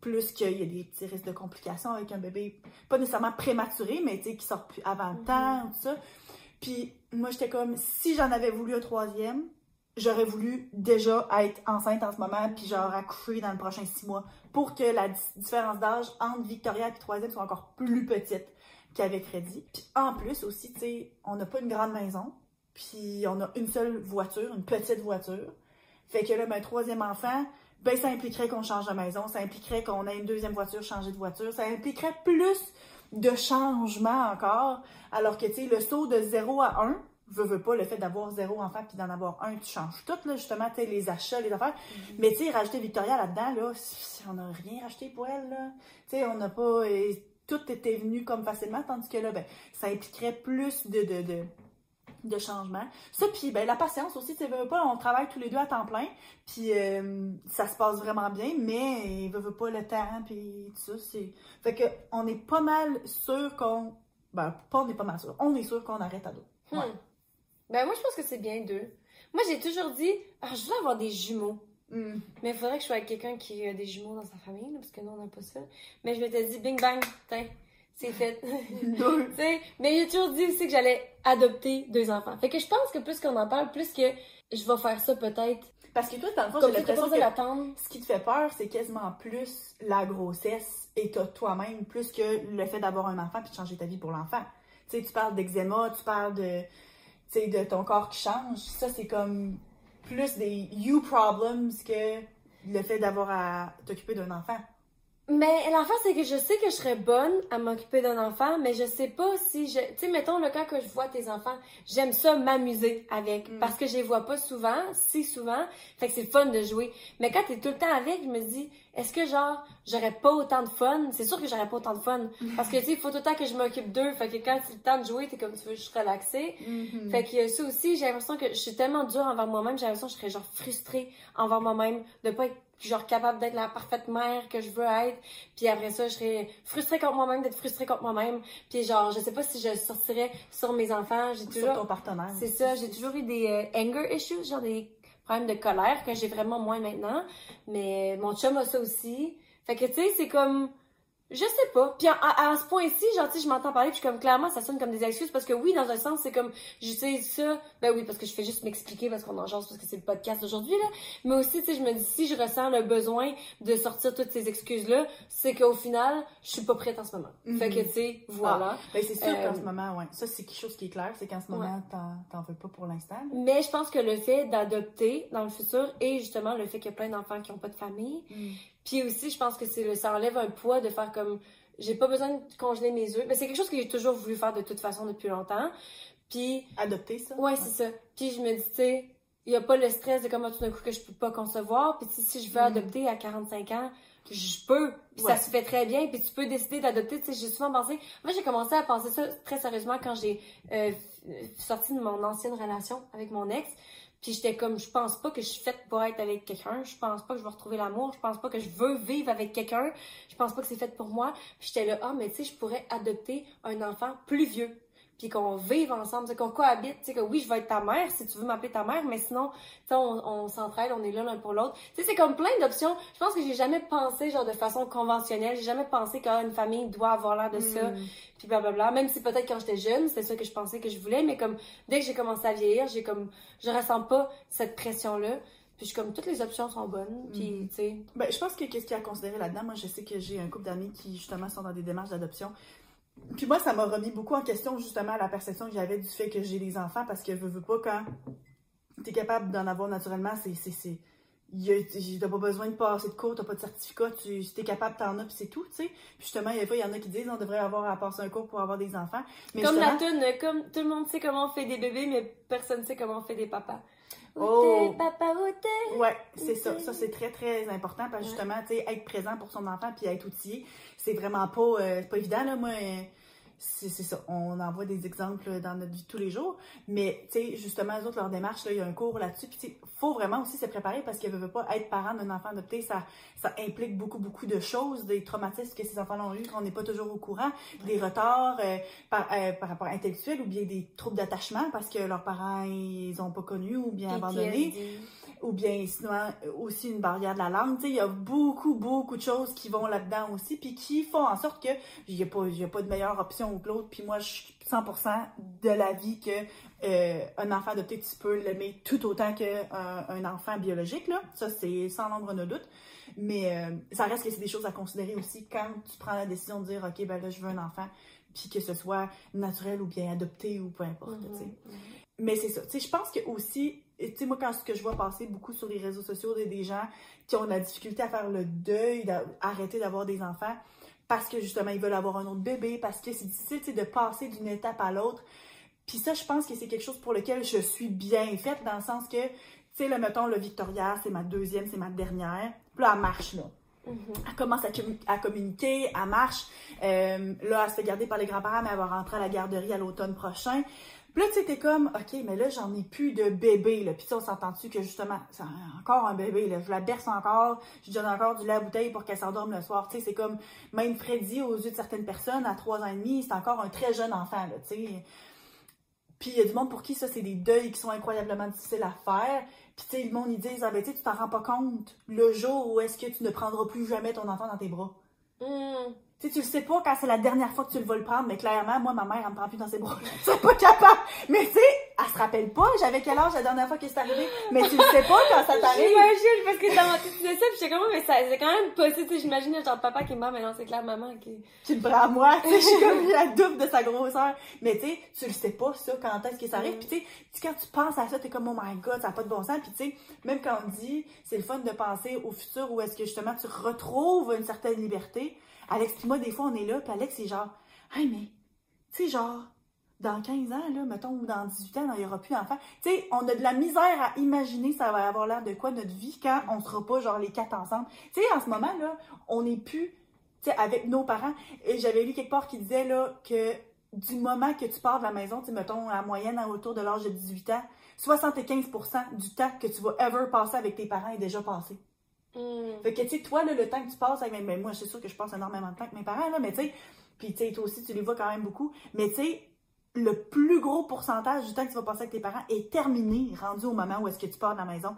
plus qu'il y a des petits risques de complications avec un bébé, pas nécessairement prématuré, mais qui sort plus avant le Mhm. temps, tout ça. Puis moi, j'étais comme, si j'en avais voulu un troisième, j'aurais voulu déjà être enceinte en ce moment, puis genre accoucher dans le prochain six mois, pour que la di- différence d'âge entre Victoria et le troisième soit encore plus petite qu'avec Freddy. Puis en plus aussi, tu sais, on n'a pas une grande maison, puis on a une seule voiture, une petite voiture. Fait que là, ben, troisième enfant, ben ça impliquerait qu'on change de maison, ça impliquerait qu'on ait une deuxième voiture, changer de voiture, ça impliquerait plus de changement encore. Alors que, tu sais, le saut de 0 à 1, veux, veux pas, le fait d'avoir zéro enfant puis d'en avoir un, tu changes tout, là, justement, tu sais, les achats, les affaires. Mm-hmm. Mais, tu sais, rajouter Victoria là-dedans, là, on n'a rien racheté pour elle, là. Tu sais, on n'a pas... tout était venu comme facilement, tandis que là, ben, ça impliquerait plus de... de, de de changement. Ça, puis ben, la patience aussi, tu veux, veux pas, on travaille tous les deux à temps plein, puis euh, ça se passe vraiment bien, mais veut, veut pas le temps, puis tout ça, c'est... Fait que on est pas mal sûr qu'on... Ben, pas on est pas mal sûr, on est sûr qu'on arrête à deux. Hmm. Ben, moi, je pense que c'est bien deux. Moi, j'ai toujours dit, ah, je voudrais avoir des jumeaux. Hmm. Mais il faudrait que je sois avec quelqu'un qui a des jumeaux dans sa famille, là, parce que nous, on n'a pas ça. Mais je m'étais dit, bing bang, tiens, c'est fait. Mais j'ai toujours dit aussi que j'allais adopter deux enfants. Fait que je pense que plus qu'on en parle, plus que je vais faire ça peut-être. Parce que toi, dans le fond, j'ai l'impression que ce qui te fait peur, c'est quasiment plus la grossesse et toi- toi-même, plus que le fait d'avoir un enfant puis de changer ta vie pour l'enfant. Tu sais, tu parles d'eczéma, tu parles de, tu sais, de ton corps qui change. Ça, c'est comme plus des you problems que le fait d'avoir à t'occuper d'un enfant. Mais l'affaire, c'est que je sais que je serais bonne à m'occuper d'un enfant, mais je sais pas si je. Tu sais, mettons, le cas que je vois tes enfants, j'aime ça m'amuser avec. Mm. Parce que je les vois pas souvent, si souvent. Fait que c'est fun de jouer. Mais quand t'es tout le temps avec, je me dis, est-ce que genre, j'aurais pas autant de fun? C'est sûr que j'aurais pas autant de fun. Parce que tu sais, il faut tout le temps que je m'occupe d'eux. Fait que quand c'est le temps de jouer, t'es comme tu veux juste relaxer. Fait que ça aussi, j'ai l'impression que je suis tellement dure envers moi-même, j'ai l'impression que je serais genre frustrée envers moi-même de pas être genre capable d'être la parfaite mère que je veux être. Puis après ça, je serais frustrée contre moi-même d'être frustrée contre moi-même. Puis genre, je sais pas si je sortirais sur mes enfants, j'ai Sur toujours ton partenaire. c'est ça, j'ai toujours eu des euh, anger issues, genre des problèmes de colère que j'ai vraiment moins maintenant, mais mon chum a ça aussi. Fait que tu sais, c'est comme je sais pas. Puis à, à- à ce point-ci, genre, tu sais, je m'entends parler, puis comme, clairement, ça sonne comme des excuses, parce que oui, dans un sens, c'est comme, j'utilise ça, ben oui, parce que je fais juste m'expliquer, parce qu'on en jase, parce que c'est le podcast d'aujourd'hui, là. Mais aussi, tu sais, je me dis, si je ressens le besoin de sortir toutes ces excuses-là, c'est qu'au final, je suis pas prête en ce moment. Mhm. Fait que, tu sais, voilà. Ben, c'est sûr Euh, qu'en ce moment, ouais. Ça, c'est quelque chose qui est clair, c'est qu'en ce moment, t'en- t'en veux pas pour l'instant. là. Mais je pense que le fait d'adopter dans le futur, et justement, le fait qu'il y a plein d'enfants qui ont pas de famille, Puis aussi, je pense que c'est le, ça enlève un poids de faire comme, j'ai pas besoin de congeler mes œufs. Mais c'est quelque chose que j'ai toujours voulu faire de toute façon depuis longtemps. Puis, Adopter ça. ouais, c'est ça. Puis je me dis, tu sais, il y a pas le stress de comme tout d'un coup que je peux pas concevoir. Puis si je veux Mm. adopter à 45 ans, je peux. Puis Ouais. ça se fait très bien. Puis tu peux décider d'adopter. Tu sais, j'ai souvent pensé, moi j'ai commencé à penser ça très sérieusement quand j'ai euh, sorti de mon ancienne relation avec mon ex. Puis j'étais comme, je pense pas que je suis faite pour être avec quelqu'un. Je pense pas que je vais retrouver l'amour. Je pense pas que je veux vivre avec quelqu'un. Je pense pas que c'est fait pour moi. Puis j'étais là, ah, mais tu sais, je pourrais adopter un enfant plus vieux. Puis qu'on vive ensemble, qu'on cohabite. Tu sais, que oui, je vais être ta mère si tu veux m'appeler ta mère, mais sinon, tu sais, on, on s'entraide, on est là l'un pour l'autre. Tu sais, c'est comme plein d'options. Je pense que j'ai jamais pensé, genre, de façon conventionnelle. J'ai jamais pensé qu'une famille doit avoir l'air de ça Mm. puis blablabla. Même si peut-être quand j'étais jeune, c'était ça que je pensais que je voulais, mais comme dès que j'ai commencé à vieillir, j'ai comme je ressens pas cette pression-là. Puis je suis comme toutes les options sont bonnes, puis Mhm. tu sais. Ben, je pense que qu'est-ce qu'il y a à considérer là-dedans, moi, je sais que j'ai un couple d'amis qui, justement, sont dans des démarches d'adoption. Puis moi, ça m'a remis beaucoup en question, justement, la perception que j'avais du fait que j'ai des enfants, parce que, veux, veux pas, quand t'es capable d'en avoir naturellement, c'est... T'as pas besoin de passer de cours, t'as pas de certificat, tu, si t'es capable, t'en as, puis c'est tout, tu sais. Puis justement, il y a fois, il y en a qui disent on devrait avoir à passer un cours pour avoir des enfants. Mais comme la tune, comme tout le monde sait comment on fait des bébés, mais personne sait comment on fait des papas. Oh. papa? Ouais, c'est ça. Ça, c'est très, très important parce que justement, tu sais, être présent pour son enfant puis être outillé, c'est vraiment pas, euh, pas évident, là. Moi, euh, c'est c'est ça. On en voit des exemples dans notre vie de tous les jours. Mais, tu sais, justement, eux autres, leur démarche, là, il y a un cours là-dessus. Puis, tu sais, faut vraiment aussi se préparer parce qu'elle veut pas être parent d'un enfant adopté. Ça, ça implique beaucoup, beaucoup de choses, des traumatismes que ces enfants ont eu qu'on n'est pas toujours au courant, des retards euh, par, euh, par rapport intellectuel ou bien des troubles d'attachement parce que leurs parents, ils ont pas connu ou bien abandonné. Ou bien sinon euh, aussi une barrière de la langue. Il y a beaucoup, beaucoup de choses qui vont là-dedans aussi, puis qui font en sorte que il n'y a, pas- a de meilleure option que l'autre. Puis moi, je suis 100% de l'avis que euh, un enfant adopté, tu peux l'aimer tout autant qu'un un enfant biologique. Là. Ça, c'est sans l'ombre de doute. Mais euh, ça reste que c'est des choses à considérer aussi quand tu prends la décision de dire, OK, ben là, je veux un enfant, puis que ce soit naturel ou bien adopté ou peu importe. tu sais. Mhm. Mais c'est ça. Je pense que aussi, tu sais, moi, quand ce que je vois passer beaucoup sur les réseaux sociaux, des, des gens qui ont de la difficulté à faire le deuil, d'arrêter d'avoir des enfants, parce que justement, ils veulent avoir un autre bébé, parce que c'est difficile de passer d'une étape à l'autre. Puis ça, je pense que c'est quelque chose pour lequel je suis bien faite, dans le sens que, tu sais, le mettons, le Victoria, c'est ma deuxième, c'est ma dernière. Puis là, elle marche, là. Elle commence à, commu- à communiquer, elle marche. Euh, là, elle se fait garder par les grands-parents, mais elle va rentrer à la garderie à l'automne prochain. Puis là, tu sais, t'es comme, OK, mais là, j'en ai plus de bébé, là. Puis on s'entend-tu que justement, c'est encore un bébé, là? Je la berce encore, je donne encore du lait bouteille pour qu'elle s'endorme le soir. Tu sais, c'est comme, même Freddy, aux yeux de certaines personnes, à trois ans et demi, c'est encore un très jeune enfant, là, tu sais. Puis il y a du monde pour qui ça, c'est des deuils qui sont incroyablement difficiles à faire. Puis tu sais, le monde, ils disent, ah ben tu t'en rends pas compte le jour où est-ce que tu ne prendras plus jamais ton enfant dans tes bras. Hmm. Tu sais, tu le sais pas quand c'est la dernière fois que tu le vas le prendre, mais clairement, moi, ma mère, elle me prend plus dans ses bras. Suis pas capable. Mais tu sais, elle se rappelle pas, j'avais quel âge la dernière fois que c'est arrivé. Mais tu le sais pas quand ça t'arrive. J'imagine, parce que dans tu disais ça, puis j'étais comme, mais ça, c'est quand même possible, tu sais, j'imagine, genre, papa qui est mort, mais non, c'est clair, maman qui... Tu le prends à moi, tu sais, je suis comme la double de sa grosseur. Mais tu sais, tu le sais pas, ça, quand est-ce que ça arrive. Puis tu sais, quand tu penses à ça, t'es comme, oh my god, ça n'a pas de bon sens. Puis tu sais, même quand on dit, c'est le fun de penser au futur où est-ce que justement tu retrouves une certaine liberté. Alex puis moi, des fois, on est là, puis Alex, c'est genre, hey, mais, tu sais, genre, dans 15 ans, là, mettons, ou dans 18 ans, il n'y aura plus d'enfants. Tu sais, on a de la misère à imaginer ça va avoir l'air de quoi notre vie quand on sera pas, genre, les quatre ensemble. Tu sais, en ce moment, là, on n'est plus, tu sais, avec nos parents. Et j'avais lu quelque part qui disait, là, que du moment que tu pars de la maison, tu mettons, en moyenne, autour de l'âge de 18 ans, 75% du temps que tu vas ever passer avec tes parents est déjà passé. Hmm. Fait que, tu sais, toi, le temps que tu passes avec, mais moi, c'est sûr que je passe énormément de temps avec mes parents, là, mais tu sais, puis tu sais, toi aussi, tu les vois quand même beaucoup, mais tu sais, le plus gros pourcentage du temps que tu vas passer avec tes parents est terminé, rendu au moment où est-ce que tu pars de la maison.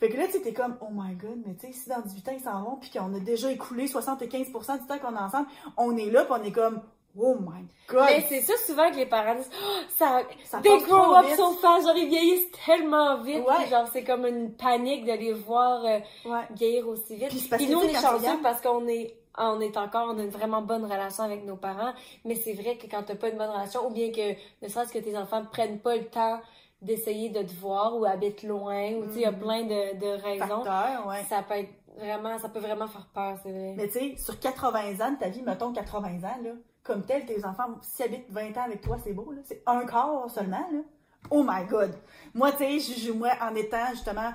Fait que là, tu t'es comme, oh my god, mais tu sais, si dans 18 ans, ils s'en vont, puis qu'on a déjà écoulé 75% du temps qu'on est ensemble, on est là, puis on est comme, oh my god, Mais c'est ça souvent que les parents disent, oh, ça, ça they grow up vite. so fast, genre ils vieillissent tellement vite, Ouais. genre c'est comme une panique de les voir euh, Ouais. vieillir aussi vite. Puis nous on est chanceux parce qu'on est on est encore, on a une vraiment bonne relation avec nos parents, mais c'est vrai que quand t'as pas une bonne relation, ou bien que ne serait-ce que tes enfants prennent pas le temps d'essayer de te voir ou habitent loin, ou tu sais, il y a Mhm. plein de, de raisons, Facteur, ouais. ça peut être vraiment, ça peut vraiment faire peur, c'est vrai. Mais tu sais, sur 80 ans de ta vie, mettons 80 ans, là, comme tel, tes enfants, s'ils habitent 20 ans avec toi, c'est beau. C'est un quart seulement. Oh my god! Moi, tu sais, moi, en étant justement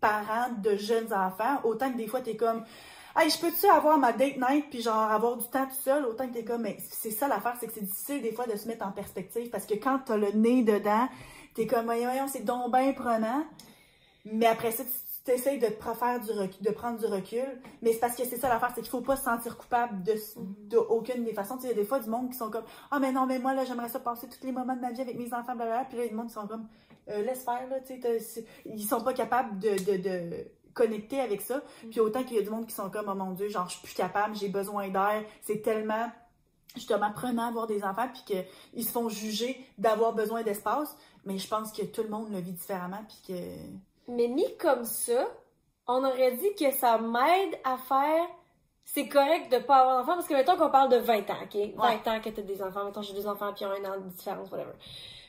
parent de jeunes enfants, autant que des fois, t'es comme, hey, je peux-tu avoir ma date night puis genre avoir du temps tout seul, autant que t'es comme, mais c'est ça l'affaire, c'est que c'est difficile des fois de se mettre en perspective parce que quand t'as le nez dedans, t'es comme, voyons, c'est donc prenant. Mais après ça, tu essayes de te du recul, de prendre du recul. Mais c'est parce que c'est ça l'affaire, c'est qu'il faut pas se sentir coupable de, de aucune des façons. Tu sais, il y a des fois du monde qui sont comme Ah, mais non, mais moi, là, j'aimerais ça passer tous les moments de ma vie avec mes enfants, blablabla. Puis là, il y a des monde qui sont comme Euh, Laisse faire, là, tu sais, ils sont pas capables de, de, de connecter avec ça. Puis autant qu'il y a du monde qui sont comme Oh mon Dieu, genre, je suis plus capable, j'ai besoin d'air. C'est tellement justement prenant d'avoir des enfants puis qu'ils se font juger d'avoir besoin d'espace. Mais je pense que tout le monde le vit différemment puis que. Mais mis comme ça, on aurait dit que ça m'aide à faire. C'est correct de pas avoir d'enfants parce que mettons qu'on parle de 20 ans, ok? 20 ans que t'as des enfants, mettons j'ai deux enfants puis ils ont un an de différence, whatever.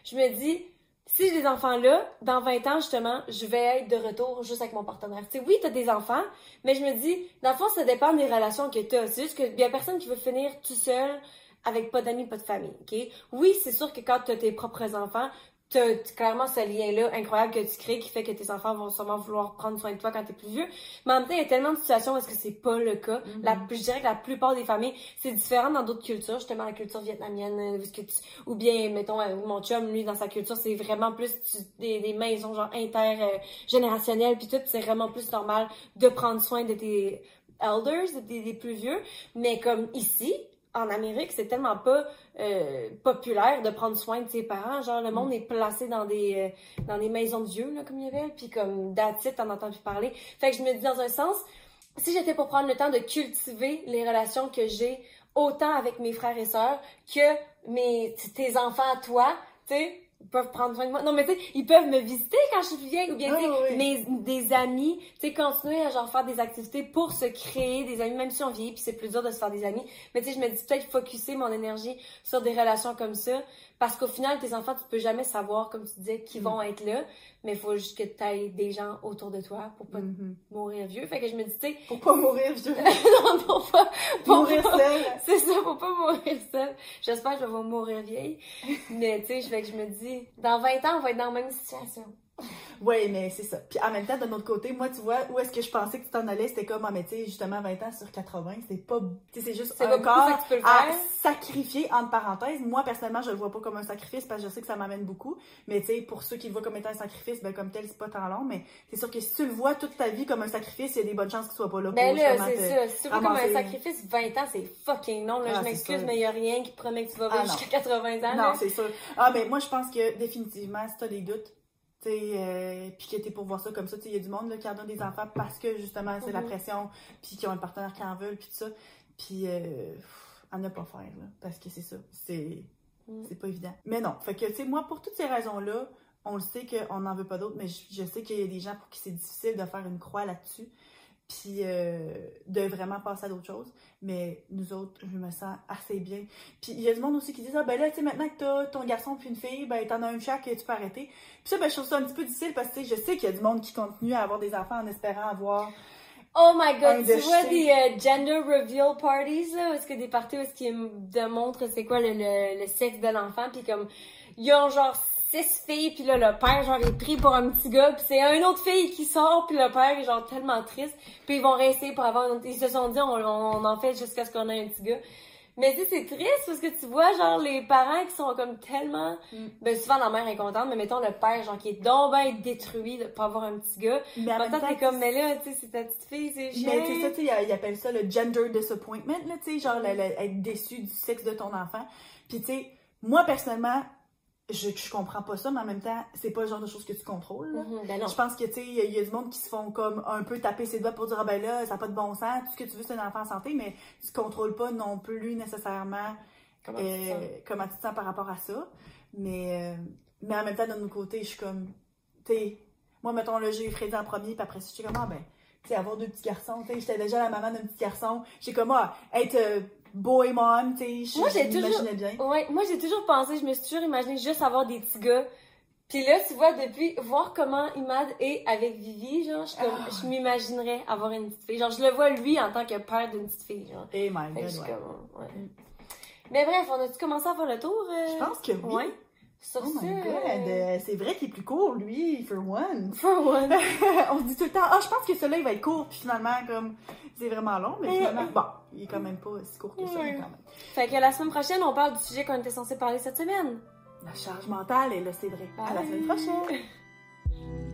Je me dis, si j'ai des enfants là, dans 20 ans justement, je vais être de retour juste avec mon partenaire. Tu sais, oui, t'as des enfants, mais je me dis, dans le fond, ça dépend des relations que t'as. C'est juste qu'il y a personne qui veut finir tout seul avec pas d'amis, pas de famille, ok? Oui, c'est sûr que quand t'as tes propres enfants, t'as t'as clairement ce lien-là incroyable que tu crées qui fait que tes enfants vont sûrement vouloir prendre soin de toi quand t'es plus vieux. Mais en même temps, il y a tellement de situations où est-ce que c'est pas le cas. Mhm. la, je dirais que la plupart des familles, c'est différent dans d'autres cultures, justement la culture vietnamienne, euh, que tu- ou bien, mettons, euh, mon chum, lui, dans sa culture, c'est vraiment plus tu- des, des maisons genre intergénérationnelles, puis tout, c'est vraiment plus normal de prendre soin de tes elders, des, des plus vieux. Mais comme ici, en Amérique, c'est tellement pas euh, populaire de prendre soin de ses parents. Genre, le monde est placé dans des euh, dans des maisons de vieux, là, comme il y avait, puis comme d'attitude, t'en entends plus parler. Fait que je me dis, dans un sens, si j'étais pour prendre le temps de cultiver les relations que j'ai, autant avec mes frères et sœurs que mes tes enfants à toi, tu sais, peuvent prendre soin de moi. Non, mais tu sais, ils peuvent me visiter quand je suis vieille, ou bien, tu sais, Oui, oui, oui. mes, des amis, tu sais, continuer à genre faire des activités pour se créer des amis, même si on vieillit, puis c'est plus dur de se faire des amis. Mais tu sais, je me dis peut-être focuser mon énergie sur des relations comme ça, parce qu'au final, tes enfants, tu peux jamais savoir, comme tu disais, qui Mm. vont être là, mais il faut juste que tu aies des gens autour de toi pour pas Mhm. mourir vieux. Fait que je me dis, tu sais, Pour pas mourir, dirais. non, non, pas, pas Mourir seul. c'est ça, faut pas mourir seule. J'espère que je vais mourir vieille. Mais tu sais, je fais que je me dis, dans 20 ans, on va être dans la même situation. Oui, mais c'est ça. Puis en même temps, d'un autre côté, moi, tu vois, où est-ce que je pensais que tu t'en allais, c'était comme, ah, mais tu sais, justement, 20 ans sur 80, c'est pas. Tu sais, c'est juste un corps à sacrifier, entre parenthèses. Moi, personnellement, je le vois pas comme un sacrifice parce que je sais que ça m'amène beaucoup. Mais tu sais, pour ceux qui le voient comme étant un sacrifice, ben, comme tel, c'est pas tant long. Mais c'est sûr que si tu le vois toute ta vie comme un sacrifice, il y a des bonnes chances qu'il soit pas là Ben pour là, justement c'est ça. Si tu vois comme un sacrifice, 20 ans, c'est fucking long. Là, Ah, je m'excuse, mais il y a rien qui promet que tu vas Ah, vivre jusqu'à 80 ans. Non, là. c'est sûr. Ah, mais moi, je pense que définitivement, si t'as des doutes, tu sais, euh, puis que t'es pour voir ça comme ça, tu sais, il y a du monde là, qui en donne des enfants parce que justement, c'est la Mhm. pression, puis qui ont un partenaire qui en veulent, puis tout ça. Puis, euh, à ne pas faire, là, parce que c'est ça. C'est Mm. c'est pas évident. Mais non, fait que, tu sais, moi, pour toutes ces raisons-là, on le sait qu'on n'en veut pas d'autres, mais je, je sais qu'il y a des gens pour qui c'est difficile de faire une croix là-dessus, puis euh, de vraiment passer à d'autres choses. Mais nous autres, je me sens assez bien. Puis il y a du monde aussi qui dit Ah, ben là, tu sais, maintenant que t'as ton garçon puis une fille, ben t'en as un chaque et tu peux arrêter. Puis ça, ben je trouve ça un petit peu difficile parce que tu sais, je sais qu'il y a du monde qui continue à avoir des enfants en espérant avoir. Oh my god, tu vois des euh, gender reveal parties, là, est-ce que des parties où est-ce qu'ils démontrent c'est quoi le, le, le sexe de l'enfant, puis comme, ils ont genre six filles, puis là, le père, genre, est pris pour un petit gars, puis c'est une autre fille qui sort, puis le père est genre tellement triste, puis ils vont rester pour avoir une autre... Ils se sont dit, on, on en fait jusqu'à ce qu'on ait un petit gars. Mais tu sais, c'est triste parce que tu vois, genre, les parents qui sont comme tellement... Mm. Ben, souvent, la mère est contente, mais mettons le père, genre, qui est donc ben détruit de pas avoir un petit gars. Mais en même temps, t'es comme, mais là, tu sais, c'est ta petite fille, c'est chiant. Mais tu sais, ça, tu sais, ils appellent ça le gender disappointment, là, tu sais, genre le- le- être déçu du sexe de ton enfant. Puis tu sais, moi, personnellement, je, je comprends pas ça, mais en même temps, c'est pas le genre de choses que tu contrôles, là. Mhm, ben non. Je pense que, tu sais, il y, a- il y a du monde qui se font comme un peu taper ses doigts pour dire, ah ben là, ça n'a pas de bon sens, tout ce que tu veux, c'est un enfant en santé, mais tu contrôles pas non plus nécessairement Comment tu te euh, sens? comment tu te sens par rapport à ça. Mais, euh, mais en même temps, d'un autre côté, je suis comme, tu sais, moi, mettons, là, j'ai eu Freddy en premier, puis après, je suis comme, ah ben, tu sais, avoir deux petits garçons, tu sais, j'étais déjà la maman d'un petit garçon. J'ai comme, ah, être boy mom, tu sais, Moi, j'ai toujours- bien. Ouais, moi j'ai toujours pensé, je me suis toujours imaginé juste avoir des petits gars. Puis là, tu vois, depuis, voir comment Imad est avec Vivi, genre, je, comme, Ah. je m'imaginerais avoir une petite fille. Genre, je le vois lui en tant que père d'une petite fille, genre. Eh my Fait que god, comme, ouais. Mm. Mais bref, on a-tu commencé à faire le tour? euh? Je pense que oui. Ouais. Sur Oh my god, euh, euh, c'est vrai qu'il est plus court, lui, for one. For one. On se dit tout le temps, ah, je pense que celui-là, il va être court, puis finalement, comme, c'est vraiment long, mais finalement, bon, il est quand même pas si court que ça, Ouais. quand même. Fait que la semaine prochaine, on parle du sujet qu'on était censé parler cette semaine. La charge mentale, et là, c'est vrai. À la semaine prochaine!